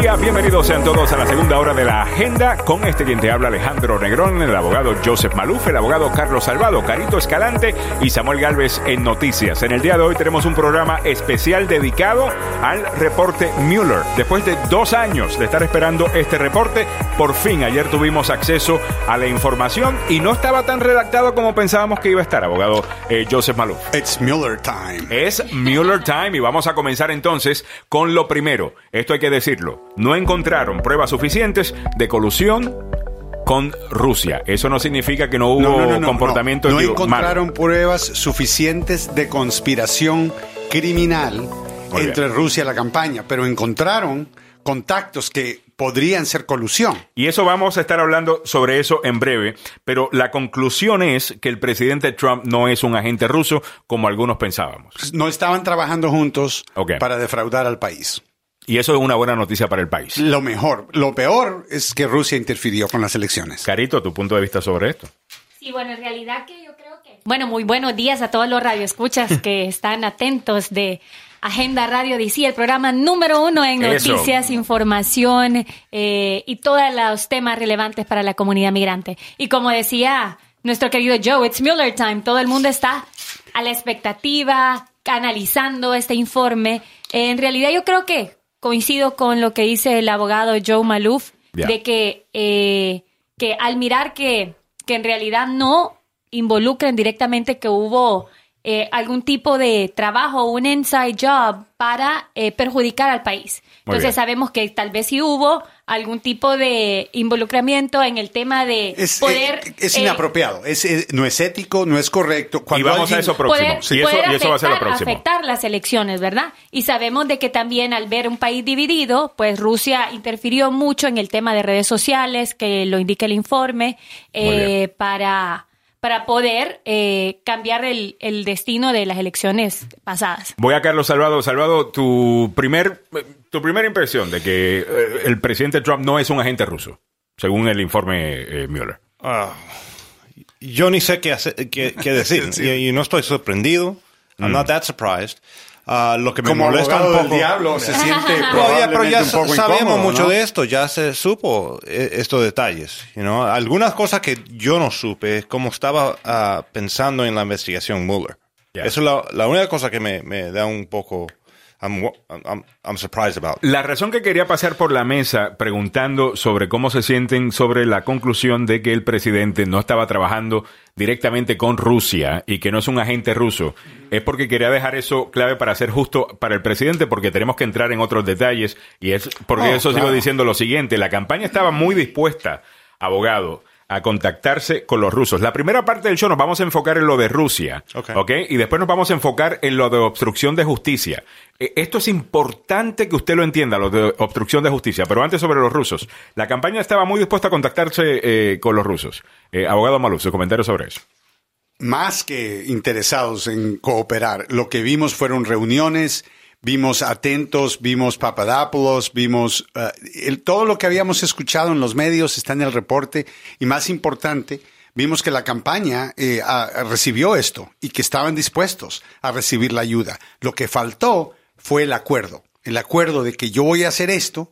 días, bienvenidos sean todos a la segunda hora de la agenda con este quien te habla Alejandro Negrón, el abogado Joseph Maluf, el abogado Carlos Salvado, Carito Escalante y Samuel Galvez en Noticias. En el día de hoy tenemos un programa especial dedicado al reporte Mueller. Después de dos años de estar esperando este reporte, por fin ayer tuvimos acceso a la información y no estaba tan redactado como pensábamos que iba a estar, abogado eh, Joseph Maluf. It's Mueller time. Es Mueller time y vamos a comenzar entonces con lo primero. Esto hay que decirlo. No encontraron pruebas suficientes de colusión con Rusia. Eso no significa que no hubo No, no, no, no, comportamiento no, no encontraron malo. pruebas suficientes de conspiración criminal Muy entre bien. Rusia y la campaña, pero encontraron contactos que podrían ser colusión. Y eso vamos a estar hablando sobre eso en breve, pero la conclusión es que el presidente Trump no es un agente ruso como algunos pensábamos. No estaban trabajando juntos para defraudar al país. Y eso es una buena noticia para el país. Lo mejor, lo peor es que Rusia interfirió con las elecciones. Carito, tu punto de vista sobre esto. Sí, bueno, en realidad que yo creo que... Bueno, muy buenos días a todos los radioescuchas que están atentos de Agenda Radio DC, el programa número uno en Eso. noticias, información eh, y todos los temas relevantes para la comunidad migrante. Y como decía nuestro querido Joe, it's Mueller time. Todo el mundo está a la expectativa, analizando este informe. en realidad yo creo que coincido con lo que dice el abogado Joe Maluf, Ya. de que, eh, que al mirar que, que en realidad no involucran directamente que hubo eh, algún tipo de trabajo, un inside job para eh, perjudicar al país. Entonces sabemos que tal vez sí hubo algún tipo de involucramiento en el tema de Es, poder... eh, es eh, inapropiado, es, es- no es ético, no es correcto. Cuando y vamos a eso próximo. poder, y eso, poder y eso va a ser lo afectar, próximo. afectar las elecciones, ¿verdad? Y sabemos de que también al ver un país dividido, pues Rusia interfirió mucho en el tema de redes sociales, que lo indica el informe, eh, para, para poder eh, cambiar el, el destino de las elecciones pasadas. Voy a Carlos Salvado. Salvado, tu primer, tu primera impresión de que eh, el presidente Trump no es un agente ruso, según el informe eh, Mueller. Ah, yo ni sé qué, hacer- qué, qué decir. Sí. y, y no estoy sorprendido. I'm not that surprised. Ah, lo que me como molesta un del poco. diablo se siente ya, pero ya probablemente un poco sabemos incómodo, mucho ¿no? de esto, ya se supo eh, estos detalles. you know. Algunas cosas que yo no supe, como estaba ah, pensando en la investigación Mueller. Ya. Eso es la, la única cosa que me, me da un poco... I'm, I'm, I'm surprised about. La razón que quería pasar por la mesa preguntando sobre cómo se sienten sobre la conclusión de que el presidente no estaba trabajando directamente con Rusia y que no es un agente ruso es porque quería dejar eso clave para ser justo para el presidente porque tenemos que entrar en otros detalles y es porque Oh, eso sigo diciendo lo siguiente, la campaña estaba muy dispuesta, abogado, a contactarse con los rusos. La primera parte del show nos vamos a enfocar en lo de Rusia, Ok. ¿ok? Y después nos vamos a enfocar en lo de obstrucción de justicia. Eh, Esto es importante que usted lo entienda, lo de obstrucción de justicia. Pero antes sobre los rusos. La campaña estaba muy dispuesta a contactarse eh, con los rusos. Eh, abogado Maluf, su comentario sobre eso. más que interesados en cooperar. Lo que vimos fueron reuniones, vimos atentos, vimos Papadopoulos, vimos el- todo lo que habíamos escuchado en los medios está en el reporte y más importante, vimos que la campaña eh, recibió esto y que estaban dispuestos a recibir la ayuda. Lo que faltó fue el acuerdo, el acuerdo de que yo voy a hacer esto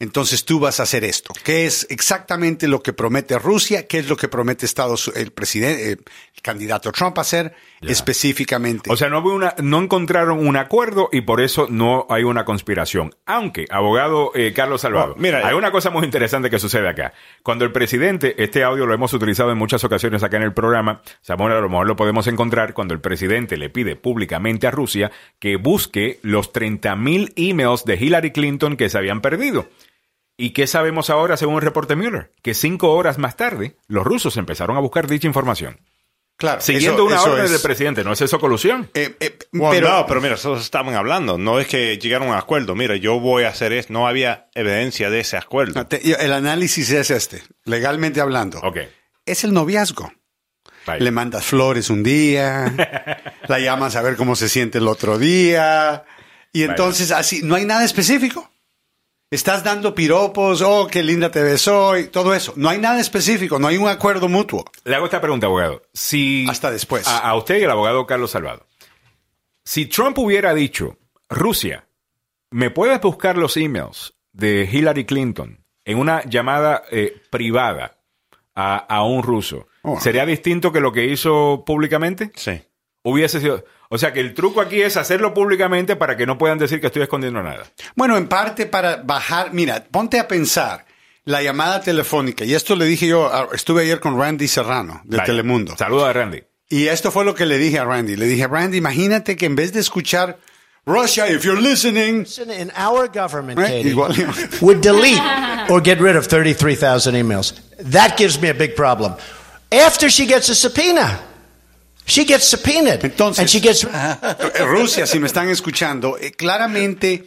entonces tú vas a hacer esto, que es exactamente lo que promete Rusia, que es lo que promete Estados el presidente, el candidato Trump a hacer específicamente. O sea, no, hubo una, no encontraron un acuerdo y por eso no hay una conspiración. Aunque, abogado eh, Carlos Salvado, Bueno, mira, hay una cosa muy interesante que sucede acá. Cuando el presidente, este audio lo hemos utilizado en muchas ocasiones acá en el programa, Samuel, a lo mejor lo podemos encontrar cuando el presidente le pide públicamente a Rusia que busque los 30 mil emails de Hillary Clinton que se habían perdido. ¿Y qué sabemos ahora según el reporte Mueller? Que cinco horas más tarde, los rusos empezaron a buscar dicha información. claro, Siguiendo eso- una eso orden es- del presidente, ¿no es eso colusión? eh, eh, Bueno, pero no, pero mira, eso estaban hablando. No es que llegaron a un acuerdo. Mira, yo voy a hacer esto. No había evidencia de ese acuerdo. no, te- el análisis es este, legalmente hablando. Ok. Es el noviazgo. Le mandas flores un día, la llamas a ver cómo se siente el otro día, y entonces así, no hay nada específico. Estás dando piropos, oh, qué linda te ves hoy, todo eso. No hay nada específico, no hay un acuerdo mutuo. Le hago esta pregunta, abogado. Si Hasta después. A, a usted y al abogado Carlos Salvado. Si Trump hubiera dicho, Rusia, ¿me puedes buscar los emails de Hillary Clinton en una llamada eh, privada a, a un ruso, Oh. ¿sería distinto que lo que hizo públicamente? Sí. Hubiese sido. O sea que el truco aquí es hacerlo públicamente para que no puedan decir que estoy escondiendo nada. Bueno, en parte para bajar, mira, ponte a pensar la llamada telefónica, y esto le dije yo, a- estuve ayer con Randy Serrano de Vaya. Telemundo, Saluda a Randy. y esto fue lo que le dije a Randy, le dije, Randy, imagínate que en vez de escuchar Russia, if you're listening, in our government, Katie, would delete or get rid of 33,000 emails. That gives me a big problem. After she gets a subpoena, she gets subpoenaed. Entonces- and she gets. Eh, Rusia, si me están escuchando, eh, claramente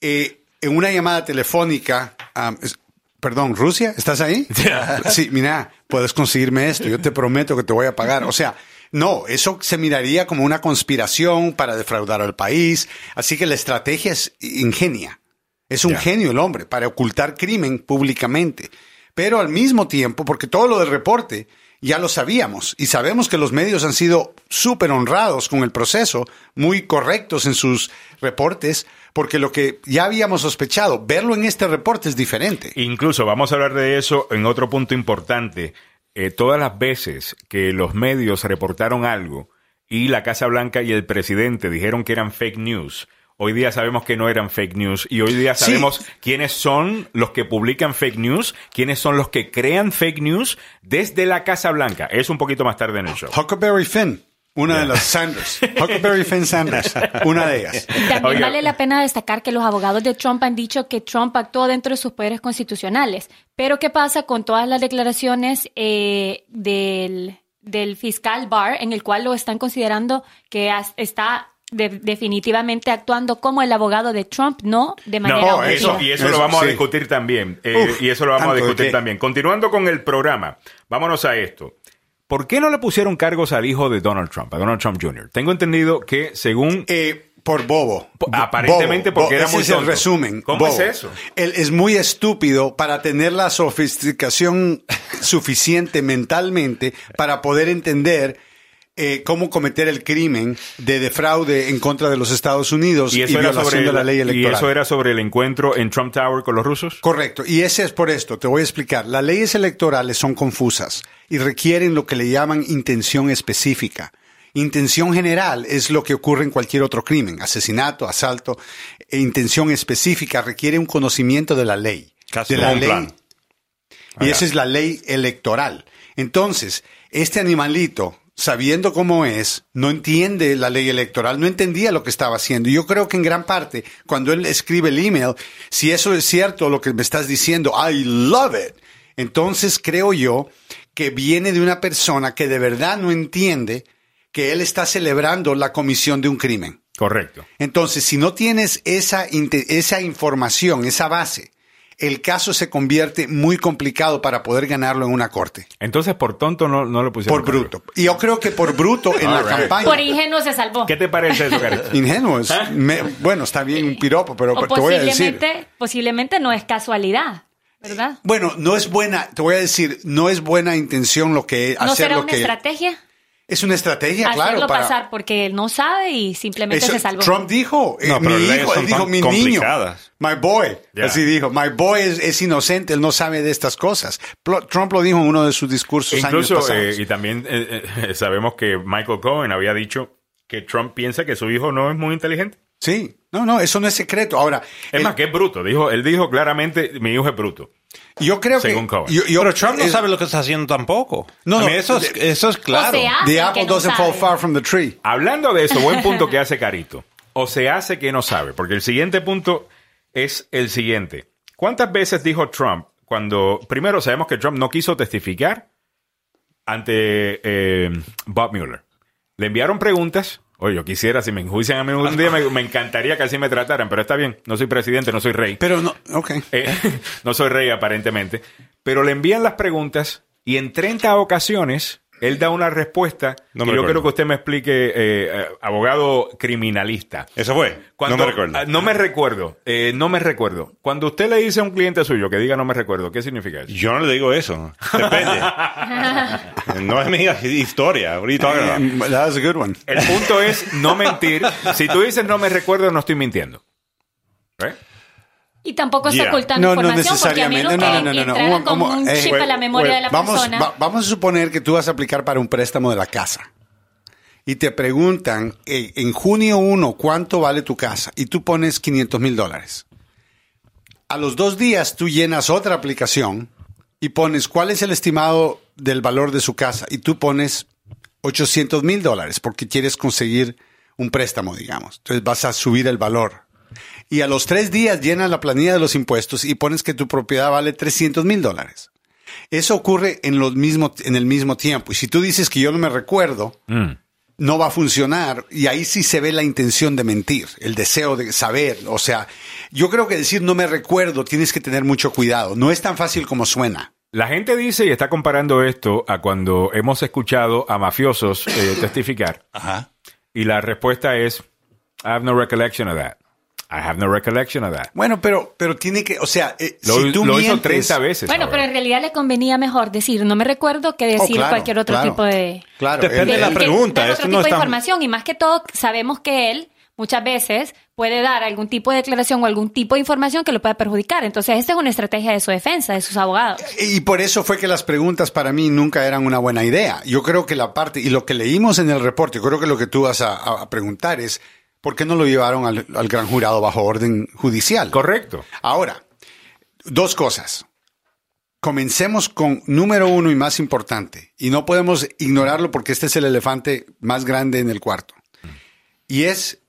eh, en una llamada telefónica, es- perdón, Rusia, ¿estás ahí? Sí, mira, puedes conseguirme esto, yo te prometo que te voy a pagar. O sea, no, eso se miraría como una conspiración para defraudar al país, así que la estrategia es ingenia. Es un genio el hombre para ocultar crimen públicamente. Pero al mismo tiempo, porque todo lo del reporte ya lo sabíamos y sabemos que los medios han sido súper honrados con el proceso, muy correctos en sus reportes, porque lo que ya habíamos sospechado, verlo en este reporte es diferente. Incluso vamos a hablar de eso en otro punto importante. Eh, todas las veces que los medios reportaron algo y la Casa Blanca y el presidente dijeron que eran fake news, hoy día sabemos que no eran fake news y hoy día Sí. sabemos quiénes son los que publican fake news, quiénes son los que crean fake news desde la Casa Blanca. Es un poquito más tarde en el show. Huckleberry Finn, una de las Sanders. Huckleberry Finn Sanders, una de ellas. También Oiga. vale la pena destacar que los abogados de Trump han dicho que Trump actuó dentro de sus poderes constitucionales. Pero ¿qué pasa con todas las declaraciones eh, del, del fiscal Barr, en el cual lo están considerando que está de- definitivamente actuando como el abogado de Trump, no de manera No, objetiva? eso, y eso, Eso, lo vamos a discutir también. Eh, Uf, y eso lo vamos a discutir también. Continuando con el programa, vámonos a esto. ¿Por qué no le pusieron cargos al hijo de Donald Trump, a Donald Trump Jr.? Tengo entendido que según... Eh, por bobo. Aparentemente porque era Ese muy es el tonto. resumen. ¿Cómo bobo. es eso? Él es muy estúpido para tener la sofisticación suficiente mentalmente para poder entender eh, cómo cometer el crimen de defraude en contra de los Estados Unidos y, y eso, era violación sobre de la ley y electoral. eso era sobre el encuentro en Trump Tower con los rusos. Correcto, y ese es por esto, te voy a explicar. Las leyes electorales son confusas y requieren lo que le llaman intención específica. Intención general es lo que ocurre en cualquier otro crimen, asesinato, asalto. E intención específica requiere un conocimiento de la ley. Casi de la ley. plan. Y esa es la ley electoral. Entonces, este animalito, sabiendo cómo es, no entiende la ley electoral, no entendía lo que estaba haciendo. Y yo creo que en gran parte, cuando él escribe el email, si eso es cierto lo que me estás diciendo, I love it. Entonces creo yo que viene de una persona que de verdad no entiende que él está celebrando la comisión de un crimen. Correcto. Entonces, si no tienes esa, esa información, esa base, el caso se convierte muy complicado para poder ganarlo en una corte. Entonces, por tonto no, no le pusieron Por bruto. Y yo creo que por bruto en la right. campaña. Por ingenuo se salvó. ¿Qué te parece eso, Carito? Ingenuo. es- me- bueno, está bien un piropo, pero o te voy a decir. posiblemente, posiblemente no es casualidad, ¿verdad? Bueno, no es buena, te voy a decir, no es buena intención lo que ¿No hacer será lo una que estrategia? Es una estrategia, Hacerlo claro, para pasar porque él no sabe y simplemente Eso- se salvó. Trump dijo, eh, No, mi hijo, él dijo, mi niño, my boy, Ya. así dijo, my boy es, es inocente, él no sabe de estas cosas. Trump lo dijo en uno de sus discursos Incluso, años pasados. eh, y también eh, eh, sabemos que Michael Cohen había dicho que Trump piensa que su hijo no es muy inteligente. Sí, no, no, eso no es secreto. Ahora, Es el- más, que es bruto. Dijo, él dijo claramente, mi hijo es bruto. yo creo según que... Yo- yo- Pero Trump no es- sabe lo que está haciendo tampoco. No, no, eso, es, de- eso es claro. The apple no doesn't fall far from the tree. Hablando de eso, buen punto que hace Carito. O se hace que no sabe, porque el siguiente punto es el siguiente. ¿Cuántas veces dijo Trump cuando, primero sabemos que Trump no quiso testificar ante eh, Bob Mueller? Le enviaron preguntas. Oye, yo quisiera, si me enjuician a mí un día, me, me encantaría que así me trataran, pero está bien, no soy presidente, no soy rey. Pero no, ok. Eh, no soy rey aparentemente, pero le envían las preguntas y en 30 ocasiones él da una respuesta No yo quiero que usted me explique, eh, eh, abogado criminalista. Eso fue. Cuando- no me recuerdo. ah, no me recuerdo, eh, no me recuerdo. Cuando usted le dice a un cliente suyo que diga no me recuerdo, ¿qué significa eso? Yo no le digo eso. Depende. no es mi historia. What are you talking about? Mm, That was a good one. El punto es no mentir. Si tú dices no me recuerdo, no estoy mintiendo. ¿Eh? Y tampoco está Yeah. ocultando No, no información, porque a menos necesariamente. que No, no, no, no, no. como un eh, chip a la memoria de la vamos, persona. va- vamos a suponer que tú vas a aplicar para un préstamo de la casa. Y te preguntan eh, en junio 1 cuánto vale tu casa. Y tú pones 500 mil dólares. A los dos días tú llenas otra aplicación y pones cuál es el estimado del valor de su casa. Y tú pones 800 mil dólares porque quieres conseguir un préstamo, digamos. Entonces vas a subir el valor. Y a los tres días llenas la planilla de los impuestos y pones que tu propiedad vale 300 mil dólares. Eso ocurre en, los mismo, en el mismo tiempo. Y si tú dices que yo no me recuerdo, no va a funcionar. Y ahí sí se ve la intención de mentir, el deseo de saber. O sea, yo creo que decir no me recuerdo tienes que tener mucho cuidado. No es tan fácil como suena. La gente dice y está comparando esto a cuando hemos escuchado a mafiosos eh, testificar. Ajá. Y la respuesta es, I have no recollection of that. I have no recollection of that. Bueno, pero, pero tiene que, o sea, eh, Lo, si tú lo hizo mientes- 30 veces. Bueno, ahora. pero en realidad le convenía mejor decir no me recuerdo que Oh, decir claro, cualquier otro claro. tipo de... Claro, Depende de la que pregunta, otro no tipo de información y más que todo sabemos que él muchas veces puede dar algún tipo de declaración o algún tipo de información que lo pueda perjudicar. Entonces, esta es una estrategia de su defensa, de sus abogados. Y por eso fue que las preguntas para mí nunca eran una buena idea. Yo creo que la parte, y lo que leímos en el reporte, yo creo que lo que tú vas a preguntar es, ¿por qué no lo llevaron al, al gran jurado bajo orden judicial? Correcto. Ahora, dos cosas. Comencemos con número uno y más importante, y no podemos ignorarlo porque este es el elefante más grande en el cuarto. Y es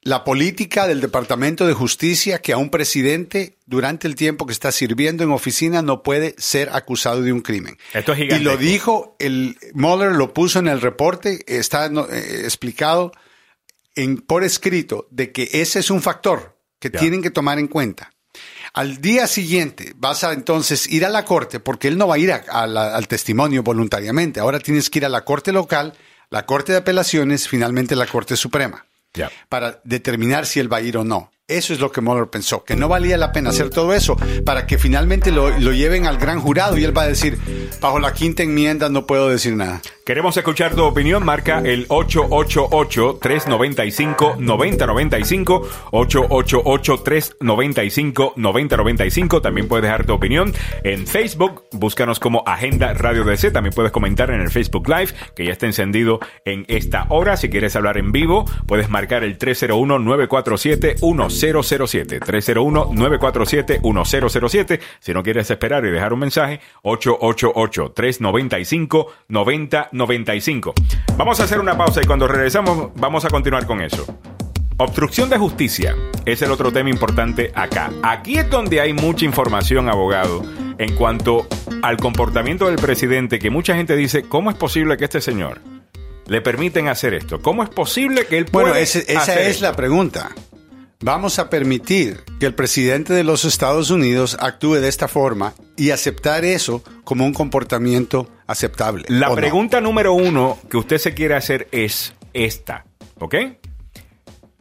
la política del Departamento de Justicia que a un presidente durante el tiempo que está sirviendo en oficina no puede ser acusado de un crimen. Esto es Y gigantesco. lo dijo, el Mueller lo puso en el reporte, está no, eh, explicado en, por escrito de que ese es un factor que tienen que tomar en cuenta. Al día siguiente vas a entonces ir a la corte, porque él no va a ir a- a la- al testimonio voluntariamente. Ahora tienes que ir a la corte local, la corte de apelaciones, finalmente la corte suprema, para determinar si él va a ir o no. Eso es lo que Mueller pensó, que no valía la pena hacer todo eso para que finalmente lo, lo lleven al gran jurado y él va a decir, bajo la quinta enmienda no puedo decir nada. Queremos escuchar tu opinión. Marca el 888-395-9095. 888-395-9095. También puedes dejar tu opinión en Facebook. Búscanos como Agenda Radio DC. También puedes comentar en el Facebook Live, que ya está encendido en esta hora. Si quieres hablar en vivo, puedes marcar el 301-947-1007. 301-947-1007. Si no quieres esperar y dejar un mensaje, 888-395-9095. Vamos a hacer una pausa y cuando regresamos vamos a continuar con eso. Obstrucción de justicia es el otro tema importante acá. Aquí es donde hay mucha información, abogado, en cuanto al comportamiento del presidente, que mucha gente dice, ¿cómo es posible que este señor le permiten hacer esto? ¿Cómo es posible que él pueda Bueno, ese- esa hacer es esto? la pregunta. ¿Vamos a permitir que el presidente de los Estados Unidos actúe de esta forma y aceptar eso como un comportamiento aceptable? La no? pregunta número uno que usted se quiere hacer es esta, ¿ok?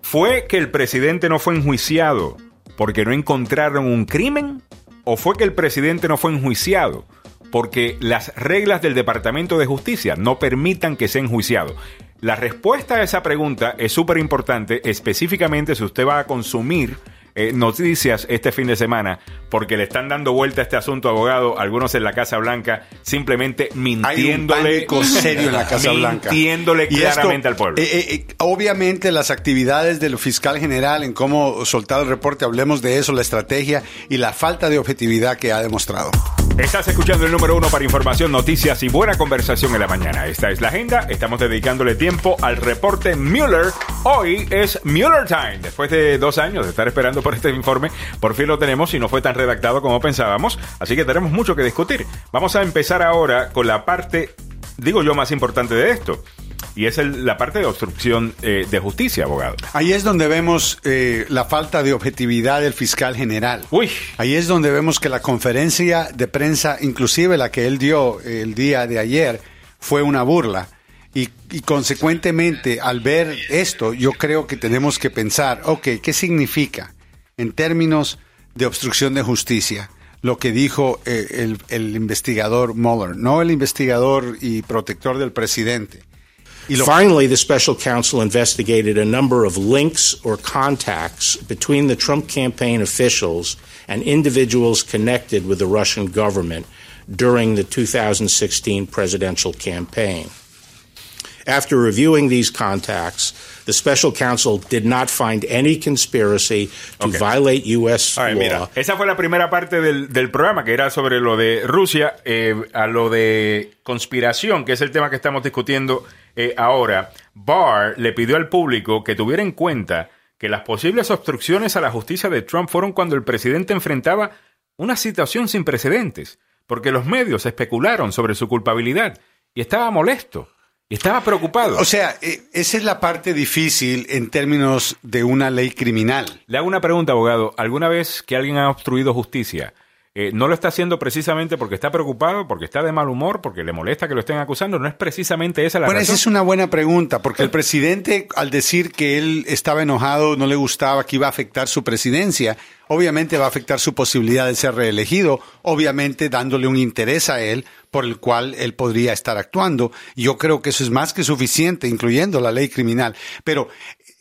¿Fue que el presidente no fue enjuiciado porque no encontraron un crimen? ¿O fue que el presidente no fue enjuiciado porque las reglas del Departamento de Justicia no permitan que sea enjuiciado? La respuesta a esa pregunta es súper importante, específicamente si usted va a consumir eh, noticias este fin de semana, porque le están dando vuelta a este asunto, abogado, algunos en la Casa Blanca, simplemente Hay un mintiéndole. serio en la Casa Blanca. Mintiéndole claramente esto, al pueblo. eh, eh, eh, obviamente las actividades del fiscal general en cómo soltar el reporte, hablemos de eso, la estrategia y la falta de objetividad que ha demostrado. Estás escuchando el número uno para información, noticias y buena conversación en la mañana. Esta es la agenda. Estamos dedicándole tiempo al reporte Mueller. Hoy es Mueller Time. Después de dos años de estar esperando por este informe, por fin lo tenemos y no fue tan redactado como pensábamos. Así que tenemos mucho que discutir. Vamos a empezar ahora con la parte, digo yo, más importante de esto. Y es el- la parte de obstrucción eh, de justicia, abogado. Ahí es donde vemos eh, la falta de objetividad del fiscal general. Uy. Ahí es donde vemos que la conferencia de prensa, inclusive la que él dio el día de ayer, fue una burla. Y, y consecuentemente, al ver esto, yo creo que tenemos que pensar, ok, ¿qué significa en términos de obstrucción de justicia? Lo que dijo eh, el, el investigador Mueller, no el investigador y protector del presidente. Finally, the special counsel investigated a number of links or contacts between the Trump campaign officials and individuals connected with the Russian government during the 2016 presidential campaign. After reviewing these contacts, the special counsel did not find any conspiracy to Okay. violate U.S. Ay, law. mira, esa fue la primera parte del, del programa, que era sobre lo de Rusia, eh, a lo de conspiración, que es el tema que estamos discutiendo eh, ahora. Barr le pidió al público que tuviera en cuenta que las posibles obstrucciones a la justicia de Trump fueron cuando el presidente enfrentaba una situación sin precedentes, porque los medios especularon sobre su culpabilidad y estaba molesto y estaba preocupado. O sea, eh, esa es la parte difícil en términos de una ley criminal. Le hago una pregunta, abogado. ¿Alguna vez que alguien ha obstruido justicia, eh, no lo está haciendo precisamente porque está preocupado, porque está de mal humor, porque le molesta que lo estén acusando? ¿No es precisamente esa la Bueno, esa razón? es una buena pregunta, porque el presidente, al decir que él estaba enojado, no le gustaba, que iba a afectar su presidencia, obviamente va a afectar su posibilidad de ser reelegido, obviamente dándole un interés a él por el cual él podría estar actuando. Yo creo que eso es más que suficiente, incluyendo la ley criminal. Pero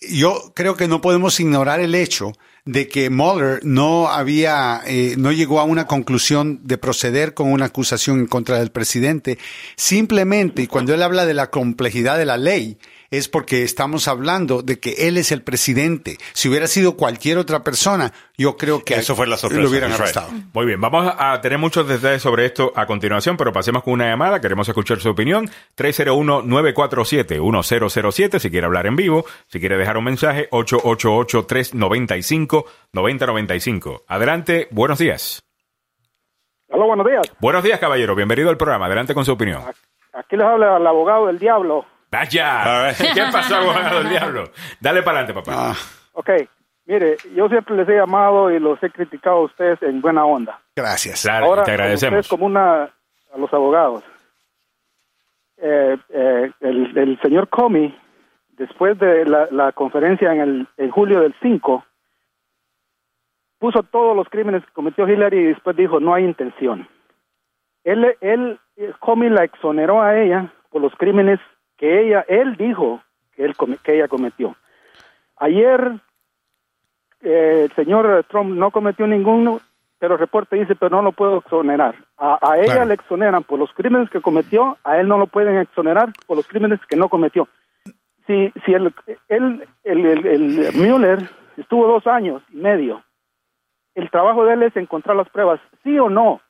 yo creo que no podemos ignorar el hecho de que Mueller no había, eh, no llegó a una conclusión de proceder con una acusación en contra del presidente. Simplemente, y cuando él habla de la complejidad de la ley, es porque estamos hablando de que él es el presidente. Si hubiera sido cualquier otra persona, yo creo que Eso fue la sorpresa. lo hubieran right. arrestado. Muy bien, vamos a tener muchos detalles sobre esto a continuación, pero pasemos con una llamada. Queremos escuchar su opinión. 301-947-1007, si quiere hablar en vivo. Si quiere dejar un mensaje, 888-395-9095. Adelante, buenos días. Hola, buenos días. Buenos días, caballero. Bienvenido al programa. Adelante con su opinión. Aquí les habla el abogado del diablo. ¡Vaya! ¿Qué pasó, abogado del diablo? Dale para adelante, papá. Ah, Ok, mire, yo siempre les he llamado y los he criticado a ustedes en buena onda. gracias. Claro, Ahora, te agradecemos. ustedes como una, a los abogados. Eh, eh, el, el señor Comey, después de la, la conferencia en, el, en julio del 5, puso todos los crímenes que cometió Hillary y después dijo no hay intención. Él, él, Comey la exoneró a ella por los crímenes que ella, él dijo que, él, que ella cometió. Ayer eh, el señor Trump no cometió ninguno, pero el reporte dice, pero no lo puedo exonerar. A, a ella Claro. le exoneran por los crímenes que cometió, a él no lo pueden exonerar por los crímenes que no cometió. Si, si el, el, el, el Mueller estuvo dos años y medio, el trabajo de él es encontrar las pruebas, sí o no.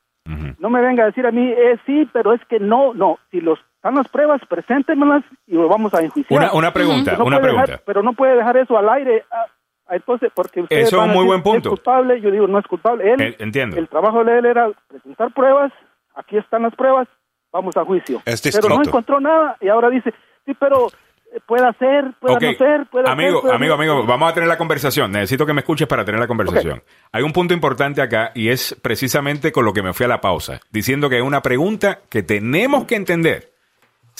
No me venga a decir a mí, eh, sí, pero es que no, no. Si los están las pruebas, preséntemelas y lo vamos a enjuiciar. Una, una pregunta, No una dejar- pregunta. pero no puede dejar eso al aire. ah, ah, entonces, porque ustedes Eso es un a muy buen punto. ¿Es culpable? Yo digo, no es culpable. Él, Eh, entiendo. El trabajo de él era presentar pruebas. Aquí están las pruebas. Vamos a juicio. Es pero no encontró nada y ahora dice, sí, pero eh, puede hacer, puede Ok. no ser, puede amigo, hacer, puede amigo, amigo, vamos a tener la conversación. Necesito que me escuches para tener la conversación. Hay un punto importante acá y es precisamente con lo que me fui a la pausa, diciendo que hay una pregunta que tenemos que entender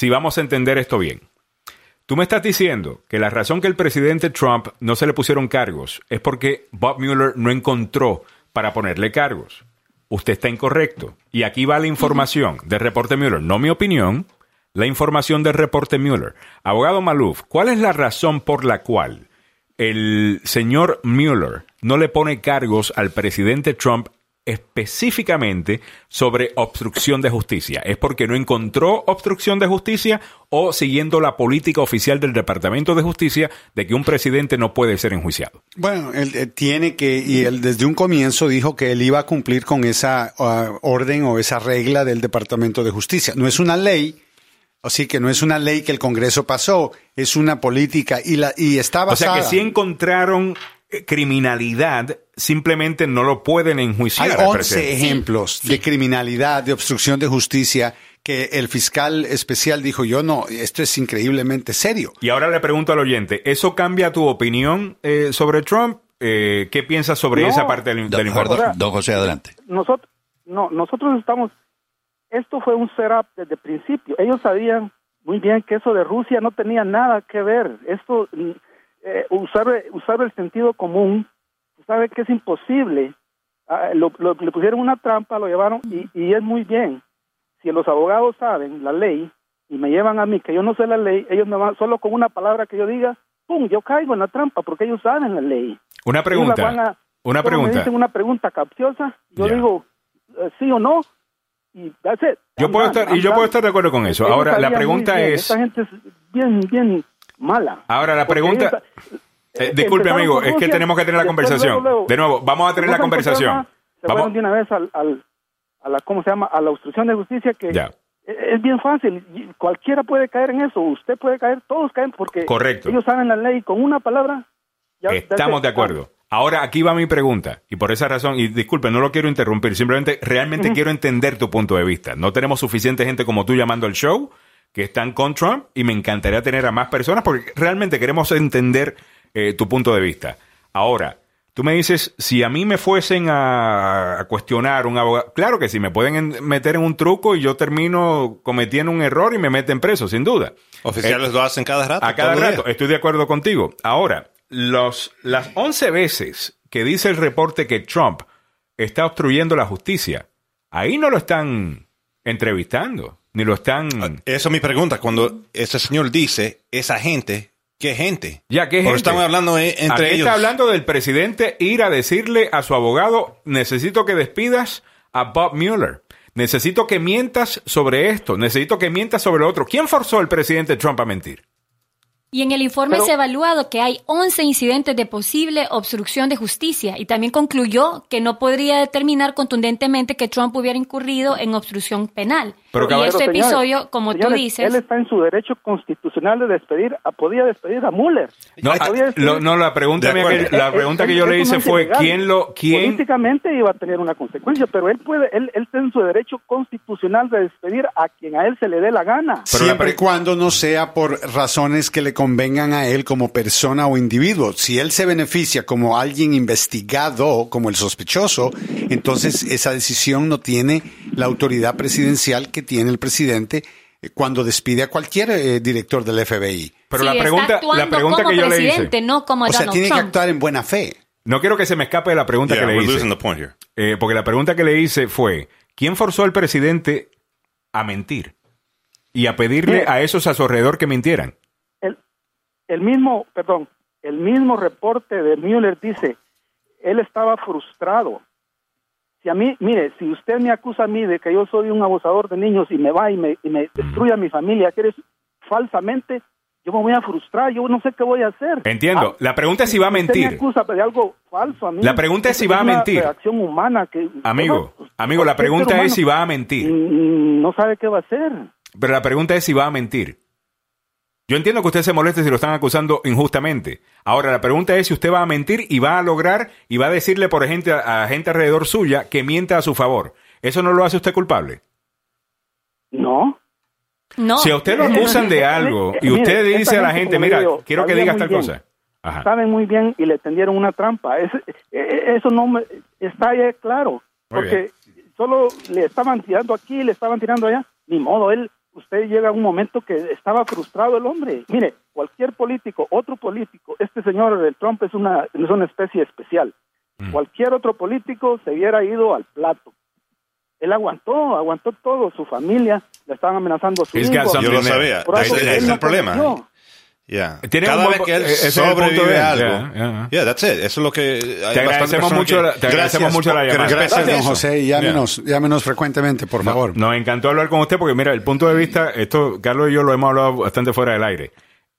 si vamos a entender esto bien. Tú me estás diciendo que la razón que el presidente Trump no se le pusieron cargos es porque Bob Mueller no encontró para ponerle cargos. Usted está incorrecto. Y aquí va la información del reporte Mueller, no mi opinión, la información del reporte Mueller. Abogado Maluf, ¿cuál es la razón por la cual el señor Mueller no le pone cargos al presidente Trump específicamente sobre obstrucción de justicia? ¿Es porque no encontró obstrucción de justicia o siguiendo la política oficial del Departamento de Justicia de que un presidente no puede ser enjuiciado? Bueno, él, eh, tiene que, y él desde un comienzo dijo que él iba a cumplir con esa ah, orden o esa regla del Departamento de Justicia. No es una ley, así que no es una ley que el Congreso pasó, es una política y, la, y está O sea basada. que si encontraron criminalidad, simplemente no lo pueden enjuiciar. Hay al 11 presidente. ejemplos de criminalidad, de obstrucción de justicia, que el fiscal especial dijo, yo no, esto es increíblemente serio. Y ahora le pregunto al oyente, ¿eso cambia tu opinión eh, sobre Trump? Eh, ¿Qué piensas sobre No. esa parte del, del Don, informe? don José, adelante. nosotros no nosotros estamos esto fue un setup desde el principio ellos sabían muy bien que eso de Rusia no tenía nada que ver esto eh, usar usar el sentido común sabe que es imposible Ah, lo, lo- le pusieron una trampa lo llevaron y, y es muy bien si los abogados saben la ley y me llevan a mí, que yo no sé la ley, ellos me van, solo con una palabra que yo diga, ¡pum!, yo caigo en la trampa porque ellos saben la ley. Una pregunta. a- Una solo Me pregunta. dicen una pregunta capciosa, yo Ya. digo eh, sí o no, y that's it. Yo puedo estar, y yo puedo estar de acuerdo con eso. Ahora, la pregunta es. Esta gente es bien, bien mala. Ahora, la pregunta. Eh, eh, disculpe, amigo, es que tenemos que tener la conversación. luego, luego, De nuevo, vamos a tener la conversación. Se Vamos. de una vez al, al- a la, ¿cómo se llama? A la obstrucción de justicia que Ya. es es bien fácil. Cualquiera puede caer en eso. Usted puede caer, todos caen porque Correcto. ellos saben la ley con una palabra. ya- Estamos de acuerdo. Ahora, aquí va mi pregunta. Y por esa razón, y disculpe, no lo quiero interrumpir, simplemente realmente quiero entender tu punto de vista. No tenemos suficiente gente como tú llamando al show que están con Trump y me encantaría tener a más personas porque realmente queremos entender eh, tu punto de vista. Ahora, tú me dices, si a mí me fuesen a, a cuestionar un abogado, claro que sí, me pueden en- meter en un truco y yo termino cometiendo un error y me meten preso, sin duda. Oficiales lo hacen cada rato. A cada rato, día. estoy de acuerdo contigo. Ahora, los, las 11 veces que dice el reporte que Trump está obstruyendo la justicia, ahí no lo están entrevistando, ni lo están... Esa es mi pregunta. Cuando ese señor dice, esa gente, ¿qué gente? Ya, ¿qué gente? estamos hablando eh, entre Aquí ellos. está hablando del presidente ir a decirle a su abogado, necesito que despidas a Bob Mueller. Necesito que mientas sobre esto. Necesito que mientas sobre lo otro. ¿Quién forzó al presidente Trump a mentir? Y en el informe Pero- se ha evaluado que hay 11 incidentes de posible obstrucción de justicia y también concluyó que no podría determinar contundentemente que Trump hubiera incurrido en obstrucción penal. Pero, y este señores, episodio, como señores, tú Él dices, está en su derecho constitucional de despedir, a- podía despedir a Mueller. No, ah, despedir- lo- no, la pregunta, mía que, la pregunta que yo le hice fue, ilegal. ¿quién lo, quién, Políticamente iba a tener una consecuencia, pero él puede, él, él está en su derecho constitucional de despedir a quien a él se le dé la gana. Pero Siempre pre- y cuando no sea por razones que le convengan a él como persona o individuo. Si él se beneficia como alguien investigado, como el sospechoso, entonces esa decisión no tiene la autoridad presidencial que tiene el presidente eh, cuando despide a cualquier eh, director del FBI. Pero sí, la está pregunta, actuando la pregunta como que yo le hice, no como O sea, tiene que Trump. actuar en buena fe. no quiero que se me escape de la pregunta Yeah, que le we're hice. losing the point here. Eh, porque la pregunta que le hice fue, ¿quién forzó al presidente a mentir? Y a pedirle Mire. a esos a su alrededor que mintieran. El, el mismo, perdón, el mismo reporte de Mueller dice, él estaba frustrado. Si a mí, mire, si usted me acusa a mí de que yo soy un abusador de niños y me va y me, y me destruye a mi familia, que eres falsamente, yo me voy a frustrar, yo no sé qué voy a hacer. Entiendo. Ah, La pregunta es si va a mentir. me acusa de algo falso a mí. La pregunta es si va a una mentir. reacción humana que... Amigo, Bueno, amigo, la pregunta es si va a mentir. mm, No sabe qué va a hacer. Pero la pregunta es si va a mentir. Yo entiendo que usted se moleste si lo están acusando injustamente. Ahora, la pregunta es si usted va a mentir y va a lograr y va a decirle, por ejemplo, a gente alrededor suya que mienta a su favor. ¿Eso no lo hace usted culpable? No. No. Si a usted lo acusan de algo y usted dice a la gente, mira, digo, quiero que digas tal bien. cosa. Ajá. saben muy bien y le tendieron una trampa. Es- eh, eh, eso no me, está ya claro, Muy porque solo le estaban tirando aquí, le estaban tirando allá. Ni modo, él, usted llega a un momento que estaba frustrado el hombre. Mire, cualquier político, otro político, este señor del Trump es una, es una especie especial. Mm. Cualquier otro político se hubiera ido al plato. Él aguantó, aguantó todo, su familia, le estaban amenazando a su hijo. Yo lo sabía. Ahí el problema. Yeah. Tiene un Cada buen vez que él ese es sobrevive de él. algo. Yeah, yeah. Yeah, that's it. Eso es lo que... hay Te agradecemos mucho que- la- te agradecemos mucho la llamada. Gracias, don. José. Llámenos, llámenos frecuentemente, por favor. Nos encantó hablar con usted porque, mira, el punto de vista, esto Carlos y yo lo hemos hablado bastante fuera del aire.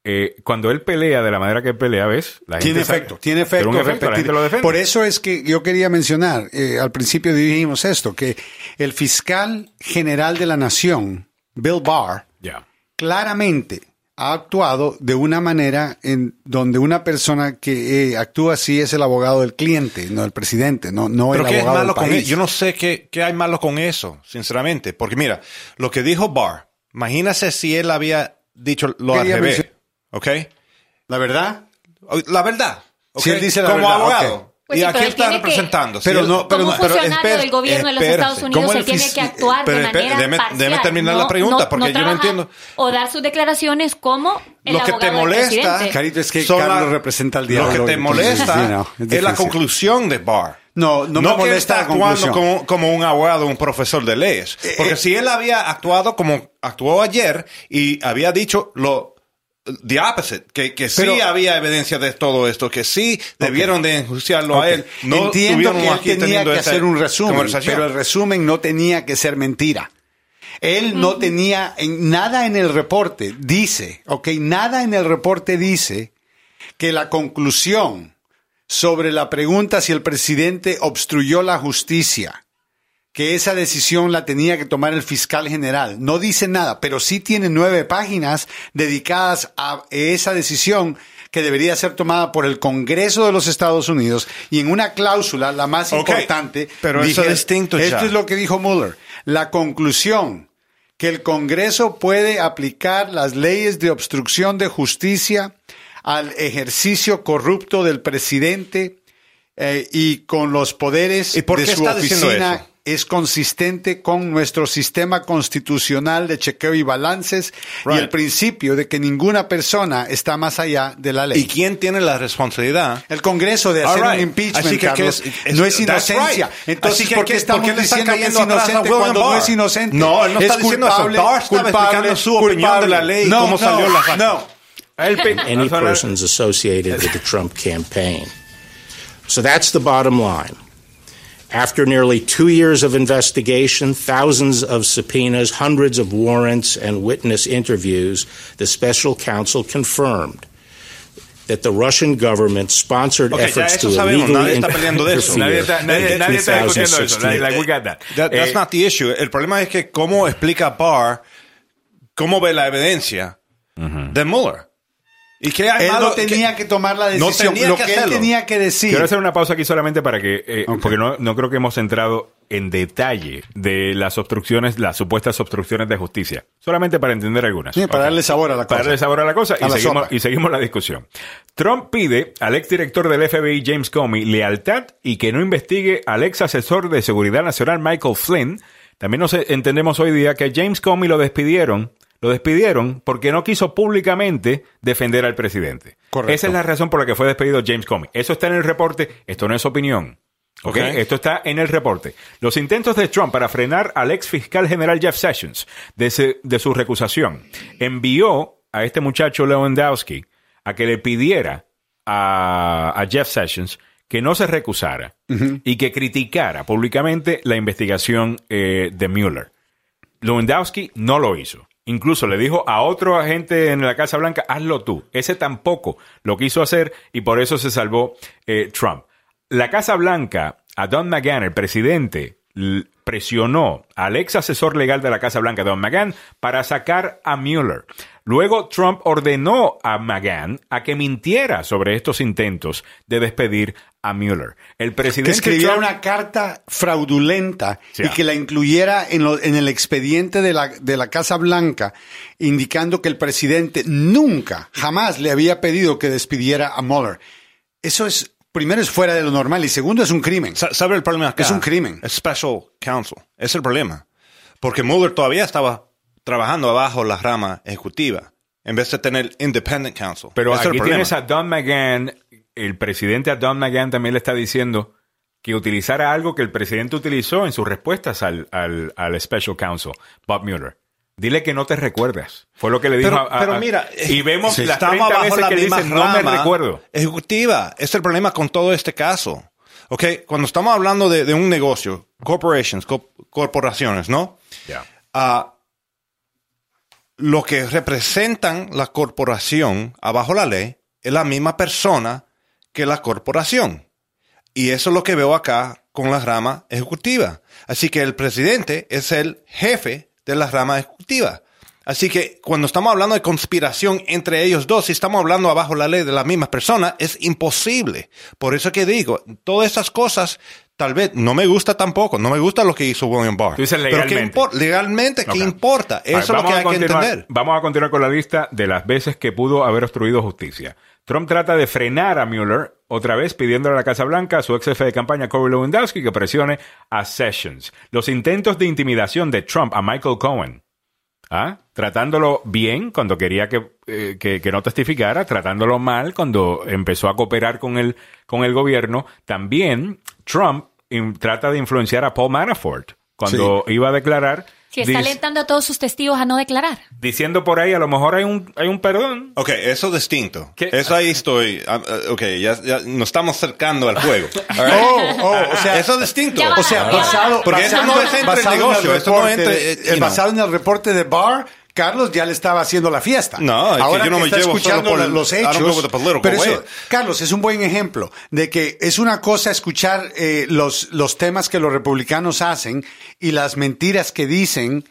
Eh, cuando él pelea de la manera que él pelea, ¿ves? La Tiene gente sabe- efecto, tiene efecto. un efecto, la repetir. gente lo defiende. Por eso es que yo quería mencionar, eh, al principio dijimos esto, que el fiscal general de la nación, Bill Barr, Ya. claramente ha actuado de una manera en donde una persona que eh, actúa así es el abogado del cliente, no el presidente, no, no Pero el ¿qué es abogado malo del con país. eso? Yo no sé qué, qué hay malo con eso, sinceramente. Porque mira, lo que dijo Barr, imagínese si él había dicho lo al revés. ¿Ok? La verdad, La verdad. ¿ok? Si él dice la Como verdad, abogado. Pues y sí, aquí pero está tiene que- representando. Pero no- pero Como no- un funcionario espe- del gobierno de los. Estados Unidos, ¿Cómo él el tiene que actuar pero de manera déme- parcial. déme terminar la pregunta, porque yo no entiendo. O dar sus declaraciones como el lo que te molesta. Carito, es que son Carlos la- representa al Lo diablo, que te molesta know, es es la conclusión de Barr. No, no, me que él molesta está la actuando como, como un abogado, un profesor de leyes. Porque eh, si él había actuado como actuó ayer y había dicho lo the opposite, que, que sí Pero- había evidencia de todo esto, que sí debieron de enjuiciarlo a él. No Entiendo que él aquí tenía que hacer un resumen, pero el resumen no tenía que ser mentira. Él no tenía en, nada en el reporte, dice, ok, nada en el reporte dice que la conclusión sobre la pregunta si el presidente obstruyó la justicia, que esa decisión la tenía que tomar el fiscal general. No dice nada, pero sí tiene nueve páginas dedicadas a esa decisión que debería ser tomada por el Congreso de los Estados Unidos y en una cláusula, la más importante, pero eso es distinto ya. Esto es lo que dijo Mueller. La conclusión que el Congreso puede aplicar las leyes de obstrucción de justicia al ejercicio corrupto del presidente eh, y con los poderes ¿Y por de qué su está oficina eso? Es consistente con nuestro sistema constitucional de chequeo y balances y el principio de que ninguna persona está más allá de la ley. ¿Y quién tiene la responsabilidad? El Congreso de hacer right. un impeachment, Así que, ¿qué Carlos, es- es- no es inocencia. right. Entonces, Así que, ¿por qué ¿qué- estamos por qué diciendo que es inocente cuando no Barr? es inocente? No, él no Es está diciendo eso. culpable, Barr estaba culpable, explicando su opinión de la ley y No, cómo no, salió la- No, any no son- persons associated with the Trump campaign. So that's the bottom line. After nearly two years of investigation, thousands of subpoenas, hundreds of warrants, and witness interviews, the special counsel confirmed that the Russian government sponsored Ok, efforts to illegally nadie está peleando de eso. Nadie interfere está, nadie, in nadie está discutiendo eso. Like, like we got that. That- that's Eh, not the issue. El problema es que cómo explica Barr, cómo ve la evidencia de Mueller. ¿Y él malo? no tenía que tomar la No decisión. tenía Lo que que él tenía que decir. Quiero hacer una pausa aquí solamente para que, eh, porque no, no creo que hemos entrado en detalle de las obstrucciones, las supuestas obstrucciones de justicia. Solamente para entender algunas. Sí, para darle sabor a la Para cosa. darle sabor a la cosa y, la seguimos, sopa. y seguimos la discusión. Trump pide al exdirector del FBI, James Comey, lealtad y que no investigue al ex asesor de seguridad nacional, Michael Flynn. También nos entendemos hoy día que James Comey lo despidieron. Lo despidieron porque no quiso públicamente defender al presidente. Correcto. Esa es la razón por la que fue despedido James Comey. Eso está en el reporte, esto no es opinión. ¿ok? Ok. Esto está en el reporte. Los intentos de Trump para frenar al ex fiscal general Jeff Sessions de, se- de su recusación envió a este muchacho Lewandowski a que le pidiera a, a Jeff Sessions que no se recusara y que criticara públicamente la investigación eh, de Mueller. Lewandowski no lo hizo. Incluso le dijo a otro agente en la Casa Blanca, hazlo tú. Ese tampoco lo quiso hacer y por eso se salvó eh, Trump. La Casa Blanca, a Don McGahn, el presidente, presionó al ex asesor legal de la Casa Blanca, Don McGahn, para sacar a Mueller. Luego Trump ordenó a McGahn a que mintiera sobre estos intentos de despedir a Mueller. El que presidente escribiera Trump- una carta fraudulenta Sí. y que la incluyera en, lo- en el expediente de la, de la Casa Blanca, indicando que el presidente nunca, jamás le había pedido que despidiera a Mueller. Eso es, primero es fuera de lo normal y segundo es un crimen. Sa- ¿Sabe el problema acá? Es un crimen. Es special counsel. Es el problema. Porque Mueller todavía estaba trabajando abajo la rama ejecutiva en vez de tener independent counsel. Pero Ese aquí tienes a Don McGahn, el presidente a Don McGahn también le está diciendo que utilizara algo que el presidente utilizó en sus respuestas al, al, al Special Counsel, Bob Mueller. Dile que no te recuerdas. Fue lo que le dijo Pero, a, pero a- mira, y vemos si las estamos 30 bajo veces la que misma dice, no me rama recuerdo. Ejecutiva. Es el problema con todo este caso. Ok, cuando estamos hablando de, de un negocio, corporations, co- corporaciones, ¿no? Ya. Ah, lo que representan la corporación abajo la ley es la misma persona que la corporación. Y eso es lo que veo acá con la rama ejecutiva. Así que el presidente es el jefe de la rama ejecutiva. Así que cuando estamos hablando de conspiración entre ellos dos, si estamos hablando abajo la ley de la misma persona, es imposible. Por eso que digo, todas esas cosas, tal vez no me gusta tampoco, no me gusta lo que hizo William Barr. Tú dices Pero ¿qué legalmente. impor- legalmente, ¿qué importa? Eso es lo que hay que entender. Vamos a continuar con la lista de las veces que pudo haber obstruido justicia. Trump trata de frenar a Mueller, otra vez pidiéndole a la Casa Blanca a su ex jefe de campaña Corey Lewandowski que presione a Sessions. Los intentos de intimidación de Trump a Michael Cohen. ¿Ah? Tratándolo bien cuando quería que, eh, que- que no testificara, tratándolo mal cuando empezó a cooperar con el, con el gobierno. También Trump in- trata de influenciar a Paul Manafort cuando iba a declarar, Si está dic- alentando a todos sus testigos a no declarar. diciendo por ahí, a lo mejor hay un, hay un perdón. Ok, eso es distinto. ¿Qué? Eso ahí estoy. ah, ah, ok, ya, ya nos estamos acercando al juego. Right. Oh, oh, o sea, eso es distinto. Va, O sea, basado, Porque eso basado- no es entre basado en el negocio, eso no reporte, entre, eh, basado en el reporte de Barr, Carlos ya le estaba haciendo la fiesta. No, es que Ahora yo no que me está llevo solo escuchando por el- los hechos. pero eso. Carlos, es un buen ejemplo de que es una cosa escuchar eh, los, los temas que los republicanos hacen y las mentiras que dicen